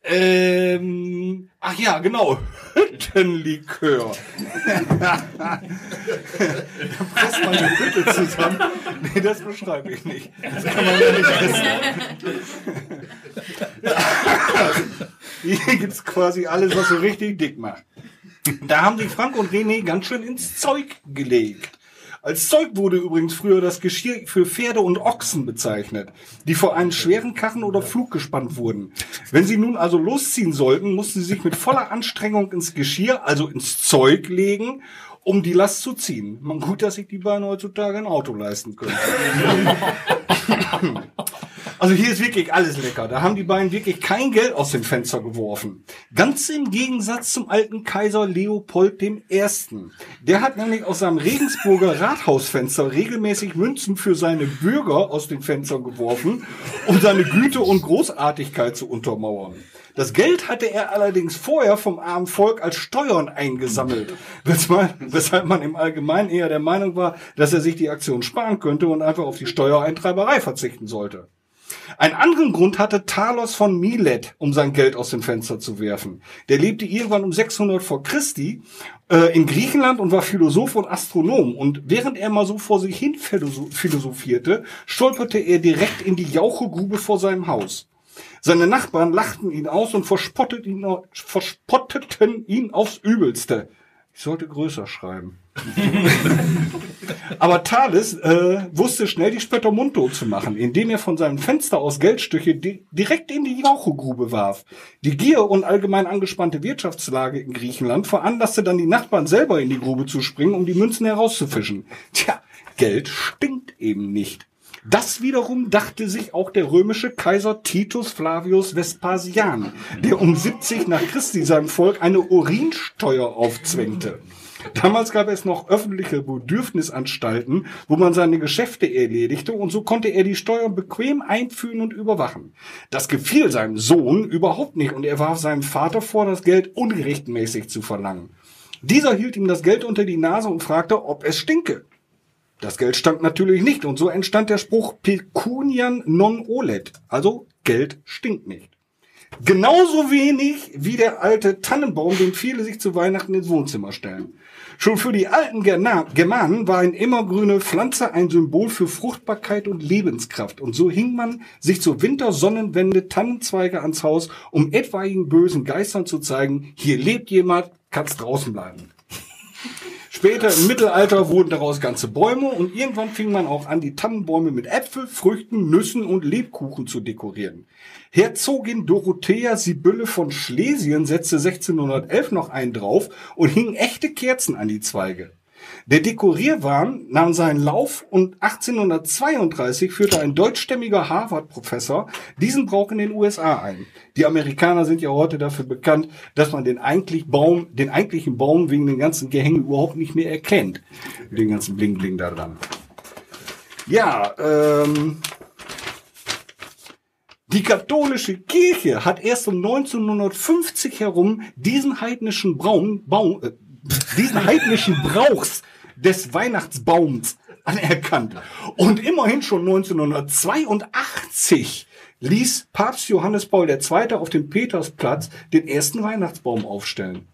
Ähm, ach ja, genau, Hüttenlikör. da presst man die Hütte zusammen. Nee, das beschreibe ich nicht. Das kann man ja nicht essen. Hier gibt's quasi alles, was so richtig dick macht. Da haben sich Frank und René ganz schön ins Zeug gelegt. Als Zeug wurde übrigens früher das Geschirr für Pferde und Ochsen bezeichnet, die vor einen schweren Karren oder Flug gespannt wurden. Wenn sie nun also losziehen sollten, mussten sie sich mit voller Anstrengung ins Geschirr, also ins Zeug legen, um die Last zu ziehen. Man gut, dass sich die beiden heutzutage ein Auto leisten können. Also hier ist wirklich alles lecker. Da haben die beiden wirklich kein Geld aus dem Fenster geworfen. Ganz im Gegensatz zum alten Kaiser Leopold I. Der hat nämlich aus seinem Regensburger Rathausfenster regelmäßig Münzen für seine Bürger aus den Fenstern geworfen, um seine Güte und Großartigkeit zu untermauern. Das Geld hatte er allerdings vorher vom armen Volk als Steuern eingesammelt, weshalb man im Allgemeinen eher der Meinung war, dass er sich die Aktion sparen könnte und einfach auf die Steuereintreiberei verzichten sollte. Einen anderen Grund hatte Talos von Milet, um sein Geld aus dem Fenster zu werfen. Der lebte irgendwann um 600 vor Christi äh, in Griechenland und war Philosoph und Astronom. Und während er mal so vor sich hin philosoph- philosophierte, stolperte er direkt in die Jauchegrube vor seinem Haus. Seine Nachbarn lachten ihn aus und verspottet ihn, verspotteten ihn aufs Übelste. Ich sollte größer schreiben. Aber Thales äh, wusste schnell die Spötter mundtot zu machen, indem er von seinem Fenster aus Geldstücke di direkt in die Jauchegrube warf. Die Gier und allgemein angespannte Wirtschaftslage in Griechenland veranlasste dann die Nachbarn selber in die Grube zu springen, um die Münzen herauszufischen. Tja, Geld stinkt eben nicht. Das wiederum dachte sich auch der römische Kaiser Titus Flavius Vespasian, der um 70 nach Christi seinem Volk eine Urinsteuer aufzwängte. Damals gab es noch öffentliche Bedürfnisanstalten, wo man seine Geschäfte erledigte und so konnte er die Steuern bequem einführen und überwachen. Das gefiel seinem Sohn überhaupt nicht und er warf seinem Vater vor, das Geld unrechtmäßig zu verlangen. Dieser hielt ihm das Geld unter die Nase und fragte, ob es stinke. Das Geld stank natürlich nicht und so entstand der Spruch Pecunian non olet, also Geld stinkt nicht. Genauso wenig wie der alte Tannenbaum, den viele sich zu Weihnachten ins Wohnzimmer stellen. Schon für die alten Germanen war eine immergrüne Pflanze ein Symbol für Fruchtbarkeit und Lebenskraft. Und so hing man sich zur Wintersonnenwende Tannenzweige ans Haus, um etwaigen bösen Geistern zu zeigen, hier lebt jemand, kann's draußen bleiben. Später im Mittelalter wurden daraus ganze Bäume und irgendwann fing man auch an, die Tannenbäume mit Äpfel, Früchten, Nüssen und Lebkuchen zu dekorieren. Herzogin Dorothea Sibylle von Schlesien setzte 1611 noch einen drauf und hing echte Kerzen an die Zweige. Der Dekorierwahn nahm seinen Lauf und 1832 führte ein deutschstämmiger Harvard-Professor diesen Brauch in den USA ein. Die Amerikaner sind ja heute dafür bekannt, dass man den, eigentlich Baum, den eigentlichen Baum wegen den ganzen Gehängen überhaupt nicht mehr erkennt. Den ganzen Bling-Bling da dran. Ja, ähm, die katholische Kirche hat erst um 1950 herum diesen heidnischen Braum, Baum, äh, diesen heidnischen Brauchs des Weihnachtsbaums anerkannt. Und immerhin schon 1982 ließ Papst Johannes Paul II. auf dem Petersplatz den ersten Weihnachtsbaum aufstellen.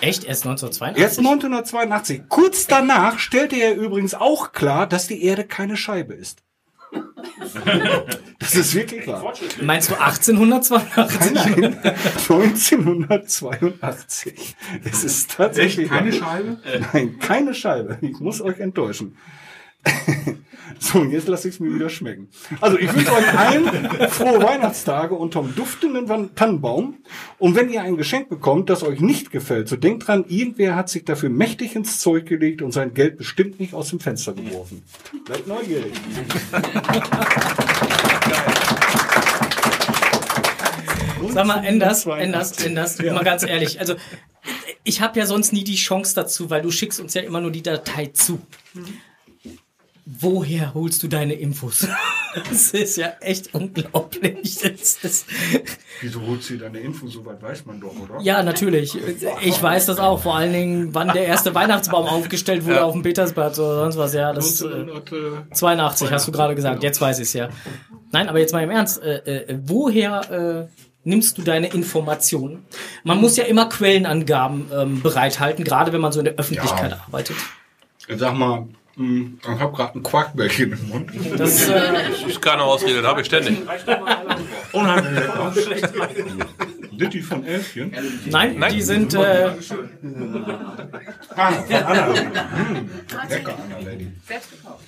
Echt? Erst 1982? Erst 1982. Kurz danach stellte er übrigens auch klar, dass die Erde keine Scheibe ist. Das ist wirklich wahr. Meinst du 1882? Nein, 1982. Es ist tatsächlich. Echt? Keine wahr. Scheibe? Nein, keine Scheibe. Ich muss euch enttäuschen. So, und jetzt lasse ich es mir wieder schmecken. Also, ich wünsche euch allen frohe Weihnachtstage unterm duftenden Tannenbaum. Und wenn ihr ein Geschenk bekommt, das euch nicht gefällt, so denkt dran, irgendwer hat sich dafür mächtig ins Zeug gelegt und sein Geld bestimmt nicht aus dem Fenster geworfen. Bleibt neugierig. Sag mal, Enders, Enders, Enders, mal ganz ehrlich. Also, ich habe ja sonst nie die Chance dazu, weil du schickst uns ja immer nur die Datei zu. Woher holst du deine Infos? Das ist ja echt unglaublich. Das, das, Wieso holt sie deine Info? So weit weiß man doch, oder? ja, natürlich. Ich weiß das auch. Vor allen Dingen, wann der erste Weihnachtsbaum aufgestellt wurde Ja. auf dem Petersplatz oder sonst was. Ja, das äh, 82 hast du gerade gesagt. Jetzt weiß ich es ja. Nein, aber jetzt mal im Ernst. Äh, äh, woher äh, nimmst du deine Informationen? Man muss ja immer Quellenangaben ähm, bereithalten, gerade wenn man so in der Öffentlichkeit Ja. arbeitet. Sag mal, ich habe gerade ein Quarkbällchen im Mund. Das, äh, ist keine Ausrede, das habe ich ständig. Unheimlich lecker. Sind die von Elfchen? Nein, die sind. Äh, Ah, von Anna. Hm, lecker, Anna Lady. Selbst gekauft.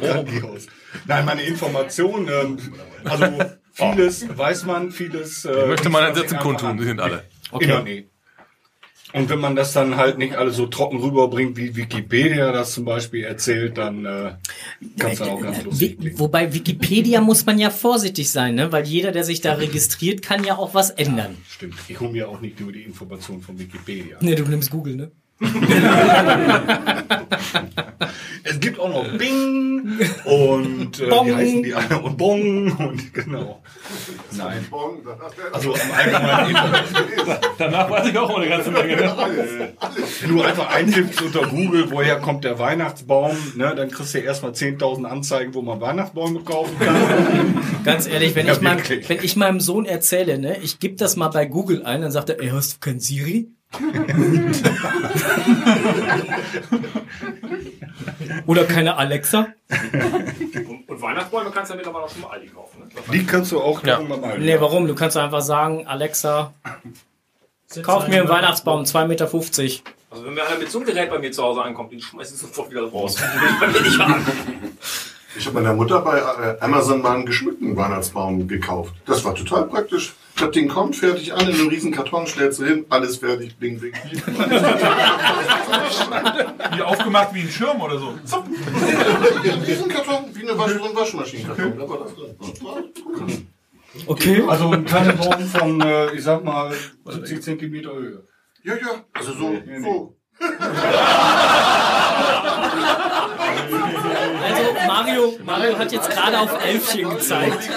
Grandios. Nein, meine Informationen, ähm, also vieles weiß man, vieles. Äh, Möchte man einen Sätzen sich kundtun, die sind alle. Okay. Immer nee. Und wenn man das dann halt nicht alles so trocken rüberbringt, wie Wikipedia das zum Beispiel erzählt, dann äh, kann es dann auch ganz lustig Wi- Wobei Wikipedia muss man ja vorsichtig sein, ne? weil jeder, der sich da registriert, kann ja auch was ändern. Stimmt. Ich hole mir auch nicht nur die Informationen von Wikipedia. Ne, du nimmst Google, ne? Es gibt auch noch Bing und äh, Bong. wie heißen die alle? Und Bong und genau. Nein. Also im Allgemeinen Danach weiß ich auch eine ganze Menge. Ne? Wenn du einfach eintippst unter Google, woher kommt der Weihnachtsbaum, ne, dann kriegst du erstmal 10.000 Anzeigen, wo man Weihnachtsbäume kaufen kann. Ganz ehrlich, wenn, Ja, ich, meinem, wirklich. wenn ich meinem Sohn erzähle, ne, ich gebe das mal bei Google ein, dann sagt er, ey, hast du kein Siri? Oder keine Alexa? Und, und Weihnachtsbäume kannst du ja mittlerweile auch schon mal Aldi kaufen. Ne? Die kannst du auch Ja. mal. Nee, warum? Du kannst einfach sagen, Alexa, kauf mir einen Weihnachtsbaum, 2,50 Meter. Also wenn mir einer mit so einem Gerät bei mir zu Hause ankommt, den schmeiß ich sofort wieder raus. Den will ich bei mir nicht haben. Ich habe meiner Mutter bei äh, Amazon mal einen geschmückten Weihnachtsbaum gekauft. Das war total praktisch. Das Ding kommt fertig an in einem riesen Karton, stellst du hin, alles fertig, bling, bling. Wie aufgemacht wie ein Schirm oder so. Zup. Ein riesen Karton, wie eine Wasch ein Waschmaschinenkarton. Da war das drin. Okay. Also ein kleiner Baum von, äh, ich sag mal, 70 Zentimeter Höhe. Ja, ja, also so, so. Also Mario, Mario hat jetzt gerade auf Elfchen gezeigt.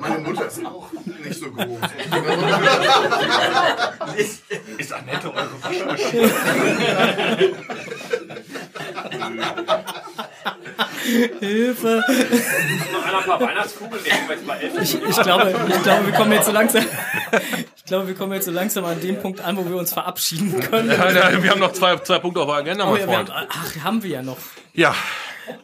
Meine Mutter ist auch nicht so groß. Ist, ist Annette eure Waschmaschine? Hilfe. Noch einer ein paar Weihnachtskugeln nehmen, weil ich Ich, ich, glaube, ich glaube, wir kommen jetzt so langsam. Ich glaube, wir kommen jetzt so langsam an den Punkt an, wo wir uns verabschieden können. Ja, ja, wir haben noch zwei, zwei Punkte auf der Agenda, Oh, ja, haben, ach, haben wir ja noch. Ja.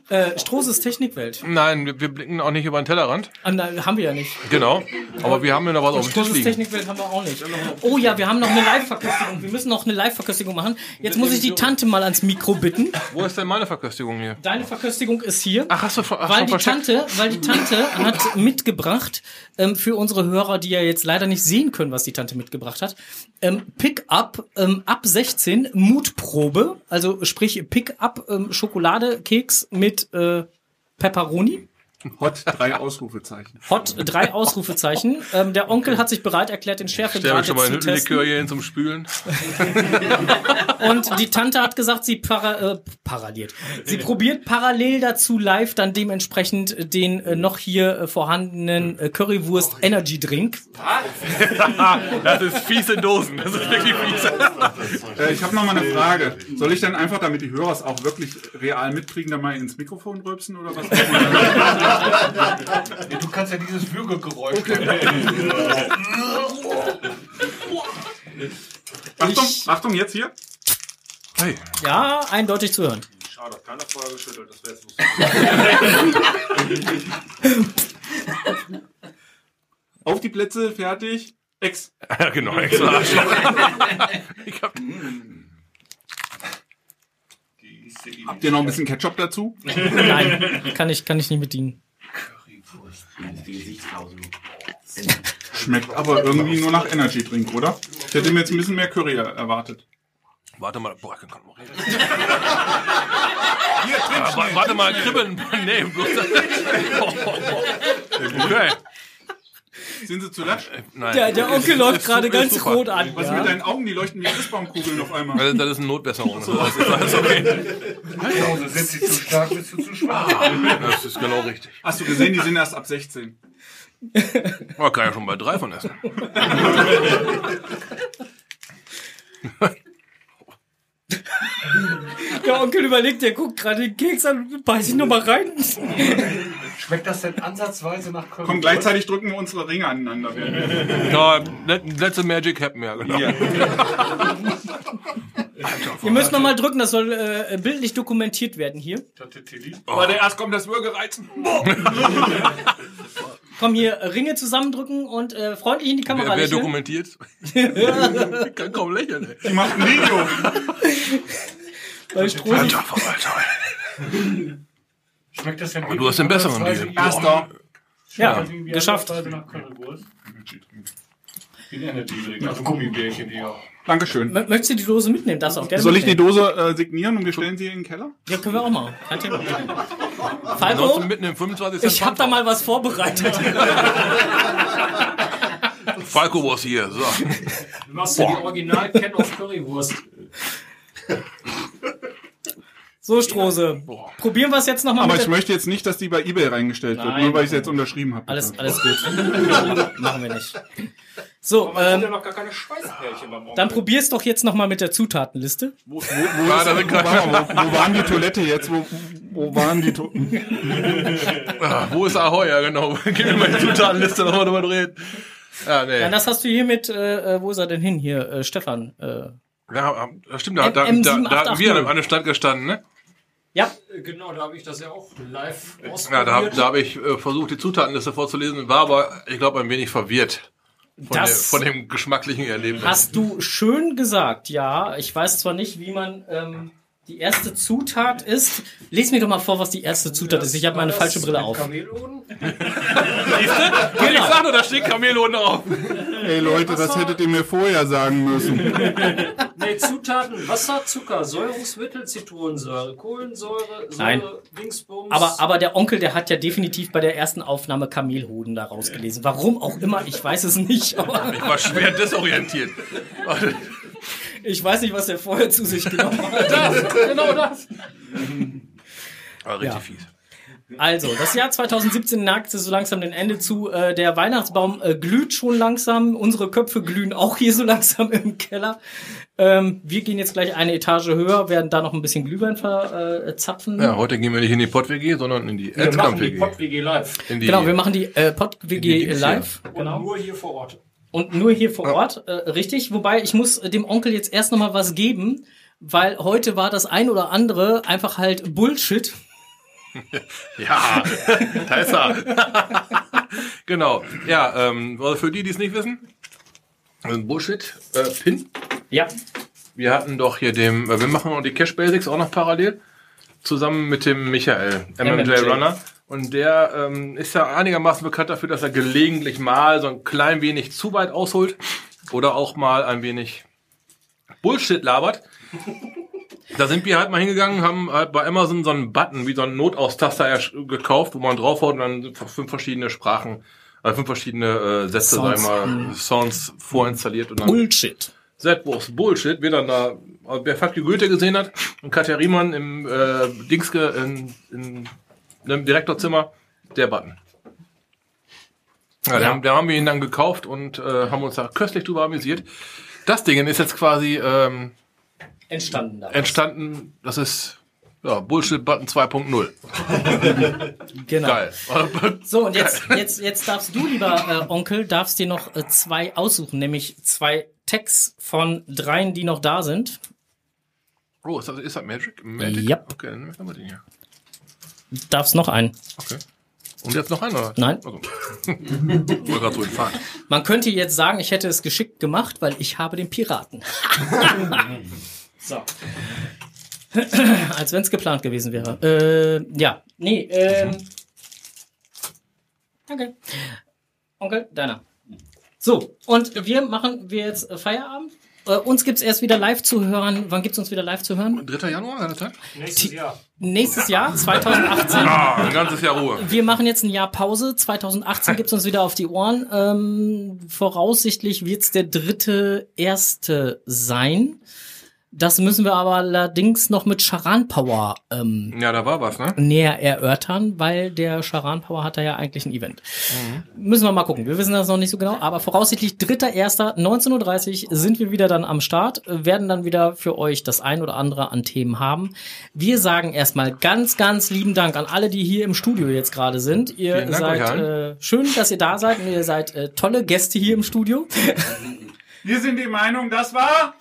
Äh, Strohses Technikwelt. Nein, wir, wir blicken auch nicht über den Tellerrand. Ah, nein, haben wir ja nicht. Genau. Aber wir haben ja noch was auf dem Tisch liegen. Technikwelt haben wir auch nicht. Oh ja, wir haben noch eine Live-Verköstigung. Wir müssen noch eine Live-Verköstigung machen. Jetzt muss ich die Tante mal ans Mikro bitten. Wo ist denn meine Verköstigung hier? Deine Verköstigung ist hier. Ach, hast du ach, weil die versteckt? Tante, weil die Tante hat mitgebracht ähm, für unsere Hörer, die ja jetzt leider nicht sehen können, was die Tante mitgebracht hat. Ähm, Pick-up ähm, ab 16 Mutprobe, also sprich Pick-up ähm, Schokoladekeks mit äh, Pepperoni. Hot, drei Ausrufezeichen. Hot, drei Ausrufezeichen. Ähm, der Onkel hat sich bereit erklärt, den Schärfegrad schon mal zu testen. Likör hier hin zum Spülen. Und die Tante hat gesagt, sie para, äh, paralleliert. Sie probiert parallel dazu live dann dementsprechend den äh, noch hier äh, vorhandenen äh, Currywurst Energy Drink. das ist fiese Dosen. Das ist wirklich fiese. Äh, ich habe noch mal eine Frage. Soll ich dann einfach, damit die Hörer es auch wirklich real mitkriegen, da mal ins Mikrofon rülpsen oder was? Du kannst ja dieses Würgegeräusch. Achtung, Achtung, jetzt hier. Hey. Ja, eindeutig zu hören. Schade, hat keiner vorher geschüttelt, das wäre jetzt lustig. Auf die Plätze, fertig. Ex. Ja, genau, Ex. Ich hab, Habt ihr noch ein bisschen Ketchup dazu? Nein, kann ich, kann ich nicht bedienen. Schmeckt aber irgendwie nur nach Energy Drink, oder? Ich hätte mir jetzt ein bisschen mehr Curry er- erwartet. Warte mal, boah, ich kann noch reden. Ja, wa- warte mal, kribbeln. Nee, bloß. Okay. Sind sie zu lasch? Nein. Der- der Onkel Ist- läuft gerade ganz super. rot an, Was ja. mit deinen Augen? Die leuchten wie Christbaumkugeln auf einmal. Also, das ist eine Notbesserung. Heißt, das ist okay. Also sind sie zu stark, bist du zu schwach. Das ist genau richtig. Hast du gesehen, die sind erst ab 16. Man kann ja schon bei drei von essen. Der Onkel überlegt, der guckt gerade den Keks an und beißt ihn nochmal rein. Schmeckt das denn ansatzweise nach Currywurst? Komm, gleichzeitig drücken wir unsere Ringe aneinander. Ja, let, let's the magic happen, ja, genau. Ihr müsst nochmal drücken, das soll äh, bildlich dokumentiert werden hier. Warte, erst kommt das Würgereizen. Komm hier, äh, Ringe zusammendrücken und äh, freundlich in die Kamera Wer, wer lächeln. dokumentiert? ich kann kaum lächeln, ey. Die macht ein Video. Weil Stroh sich- Alter, Alter. Schmeckt das denn Aber du hast den besseren Deal. Erster. Ja, geschafft. ansatzweise nach Currywurst? Den Energy Drink, also Gummibärchen, die auch. Dankeschön. Mö- Möchtest du die Dose mitnehmen? Das auch gerne Soll ich die mitnehmen. Dose äh, signieren und wir stellen sie in den Keller? Ja, können wir auch machen. Kein Thema. Ansonsten Falco, im 25 Cent ich habe da mal was vorbereitet. Falco was hier. So. Du machst ja die Original Ken of Currywurst. So, Strose. Probieren wir es jetzt nochmal Aber mit ich möchte jetzt nicht, dass die bei Ebay reingestellt wird, Nein. nur weil ich es jetzt unterschrieben habe. Alles, alles gut. Machen wir nicht. So, Aber sind ja ähm, noch gar keine Schweißpärchen beim Onkel. dann probier's doch jetzt nochmal mit der Zutatenliste. Wo, wo, wo, Ja, sind wo, war, wo, wo waren die Toilette jetzt? Wo, wo waren die to Ah, wo ist Ahoi? Ja, genau. Gib mir mal die Zutatenliste nochmal drüber reden. Ja, nee. Ja, das hast du hier mit, äh, äh, wo ist er denn hin? Hier, äh, Stefan. Äh, Ja, das stimmt, da, da, M- da, M7, da hatten wir an einem Stand gestanden, ne? ja, Genau, da habe ich das ja auch live Ja, ausprobiert. da, hab- da habe ich äh, versucht, die Zutatenliste vorzulesen, war aber, ich glaube, ein wenig verwirrt von, der, Das- von dem geschmacklichen Erlebnis. hast du schön gesagt, ja. Ich weiß zwar nicht, wie man ähm, die erste Zutat ist. Lies mir doch mal vor, was die erste Zutat ist. Ich habe meine falsche Brille auf. Kamelhoden? Ich sag nur, da steht Kamelhoden drauf. Ey Leute, das hättet ihr mir vorher sagen müssen. Nee, Zutaten, Wasser, Zucker, Säurungsmittel, Zitronensäure, Kohlensäure, Säure, Nein. Dingsbums. Aber, aber der Onkel, der hat ja definitiv bei der ersten Aufnahme Kamelhoden da rausgelesen. Warum auch immer, ich weiß es nicht. Aber Ich war schwer desorientiert. Ich weiß nicht, was er vorher zu sich genommen hat. Das, genau das. Aber richtig Ja. fies. Also, das Jahr 2017 neigt so langsam dem Ende zu. Äh, der Weihnachtsbaum äh, glüht schon langsam. Unsere Köpfe glühen auch hier so langsam im Keller. Ähm, wir gehen jetzt gleich eine Etage höher, werden da noch ein bisschen Glühwein verzapfen. Ja, heute gehen wir nicht in die Pott-WG, sondern in die wir machen die. Pott-WG live. In die- Genau, wir machen die äh, hier. live. Und Genau. nur hier vor Ort. Und nur hier vor Ort, äh, richtig. Wobei, ich muss dem Onkel jetzt erst noch mal was geben, weil heute war das ein oder andere einfach halt Bullshit. Ja, da ist er. genau. Ja, ähm, also für die, die es nicht wissen, ein Bullshit, äh, Pin. Ja. Wir hatten doch hier dem, äh, wir machen noch die Cash Basics auch noch parallel, zusammen mit dem Michael, MMJ, MMJ. Runner. Und der ähm, ist ja einigermaßen bekannt dafür, dass er gelegentlich mal so ein klein wenig zu weit ausholt oder auch mal ein wenig Bullshit labert. Da sind wir halt mal hingegangen, haben halt bei Amazon so einen Button, wie so einen Notaustaster gekauft, wo man draufhaut und dann fünf verschiedene Sprachen, äh, fünf verschiedene äh, Sätze, sag ich Sounds. mal, Sounds vorinstalliert und dann Bullshit. Setwurst, Bullshit, wer dann da, wer Fuck you Goethe gesehen hat und Katja Riemann im äh, Dingske in, in, im Direktorzimmer, der Button. Ja, Da, Ja. haben, da haben wir ihn dann gekauft und äh, haben uns da köstlich drüber amüsiert. Das Ding ist jetzt quasi ähm, Entstanden da. entstanden, das ist ja, Bullshit-Button 2.0. Genau. Geil. So, und jetzt, jetzt, jetzt darfst du, lieber äh, Onkel, darfst dir noch äh, zwei aussuchen, nämlich zwei Tags von dreien, die noch da sind. Oh, ist das, ist das Magic? Magic? Yep. Okay, dann nehmen wir den hier. Darfst noch einen. Okay. Und jetzt noch einer? Nein. Also. Gerade so in Fahrt. Man könnte jetzt sagen, ich hätte es geschickt gemacht, weil ich habe den Piraten. so. Als wenn es geplant gewesen wäre. Äh, ja, nee, ähm. Danke. Onkel, deiner. So, und wir machen wir jetzt Feierabend Äh, uns gibt's erst wieder live zu hören. Wann gibt's uns wieder live zu hören? 3. Januar, das sein? Nächstes Jahr. Nächstes Jahr, 2018. Ah, ein ganzes Jahr Ruhe. Wir machen jetzt ein Jahr Pause. 2018 gibt's uns wieder auf die Ohren. Ähm, voraussichtlich wird's der dritte erste sein. Das müssen wir aber allerdings noch mit Charan Power ähm, Ja, da war was, ne? näher erörtern, weil der Charan Power hat da ja eigentlich ein Event. Müssen wir mal gucken. Wir wissen das noch nicht so genau, aber voraussichtlich 3.1.19.30 Uhr sind wir wieder dann am Start, werden dann wieder für euch das ein oder andere an Themen haben. Wir sagen erstmal ganz, ganz lieben Dank an alle, die hier im Studio jetzt gerade sind. Ihr Dank seid euch allen. äh, schön, dass ihr da seid und ihr seid äh, tolle Gäste hier im Studio. Wir sind die Meinung, das war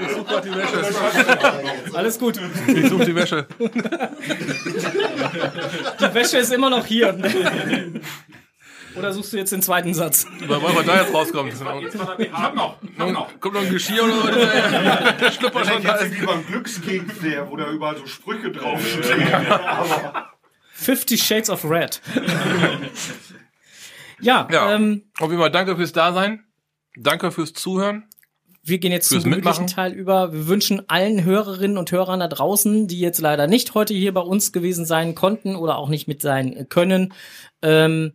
Ich such grad die Wäsche. Alles gut. Ich such die Wäsche. Die Wäsche ist immer noch hier. Oder suchst du jetzt den zweiten Satz? Weil was da jetzt rauskommt. Ich hab noch, ich hab noch. Kommt noch ein Geschirr oder so? Der Schlüpper schon da. Jetzt wie beim Glückskeks, der, wo da überall so Sprüche draufstehen. Fifty Shades of Red. ja, Ja. ähm, Auf jeden Fall danke fürs Dasein. Danke fürs Zuhören. wir gehen jetzt zum gemütlichen. Teil über. Wir wünschen allen Hörerinnen und Hörern da draußen, die jetzt leider nicht heute hier bei uns gewesen sein konnten oder auch nicht mit sein können, ähm,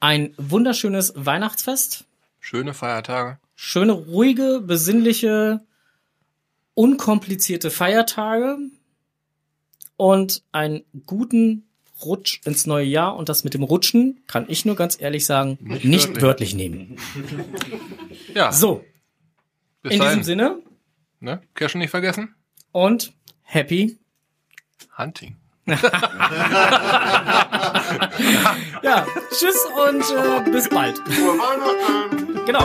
ein wunderschönes Weihnachtsfest. Schöne Feiertage. Schöne, ruhige, besinnliche, unkomplizierte Feiertage und einen guten Rutsch ins neue Jahr. Und das mit dem Rutschen kann ich nur ganz ehrlich sagen, nicht, Nicht wörtlich. wörtlich. nehmen. Ja. So, Bis in dahin. diesem Sinne Ne? Cashen nicht vergessen. und happy. Hunting. Ja, tschüss und äh, bis bald. Genau.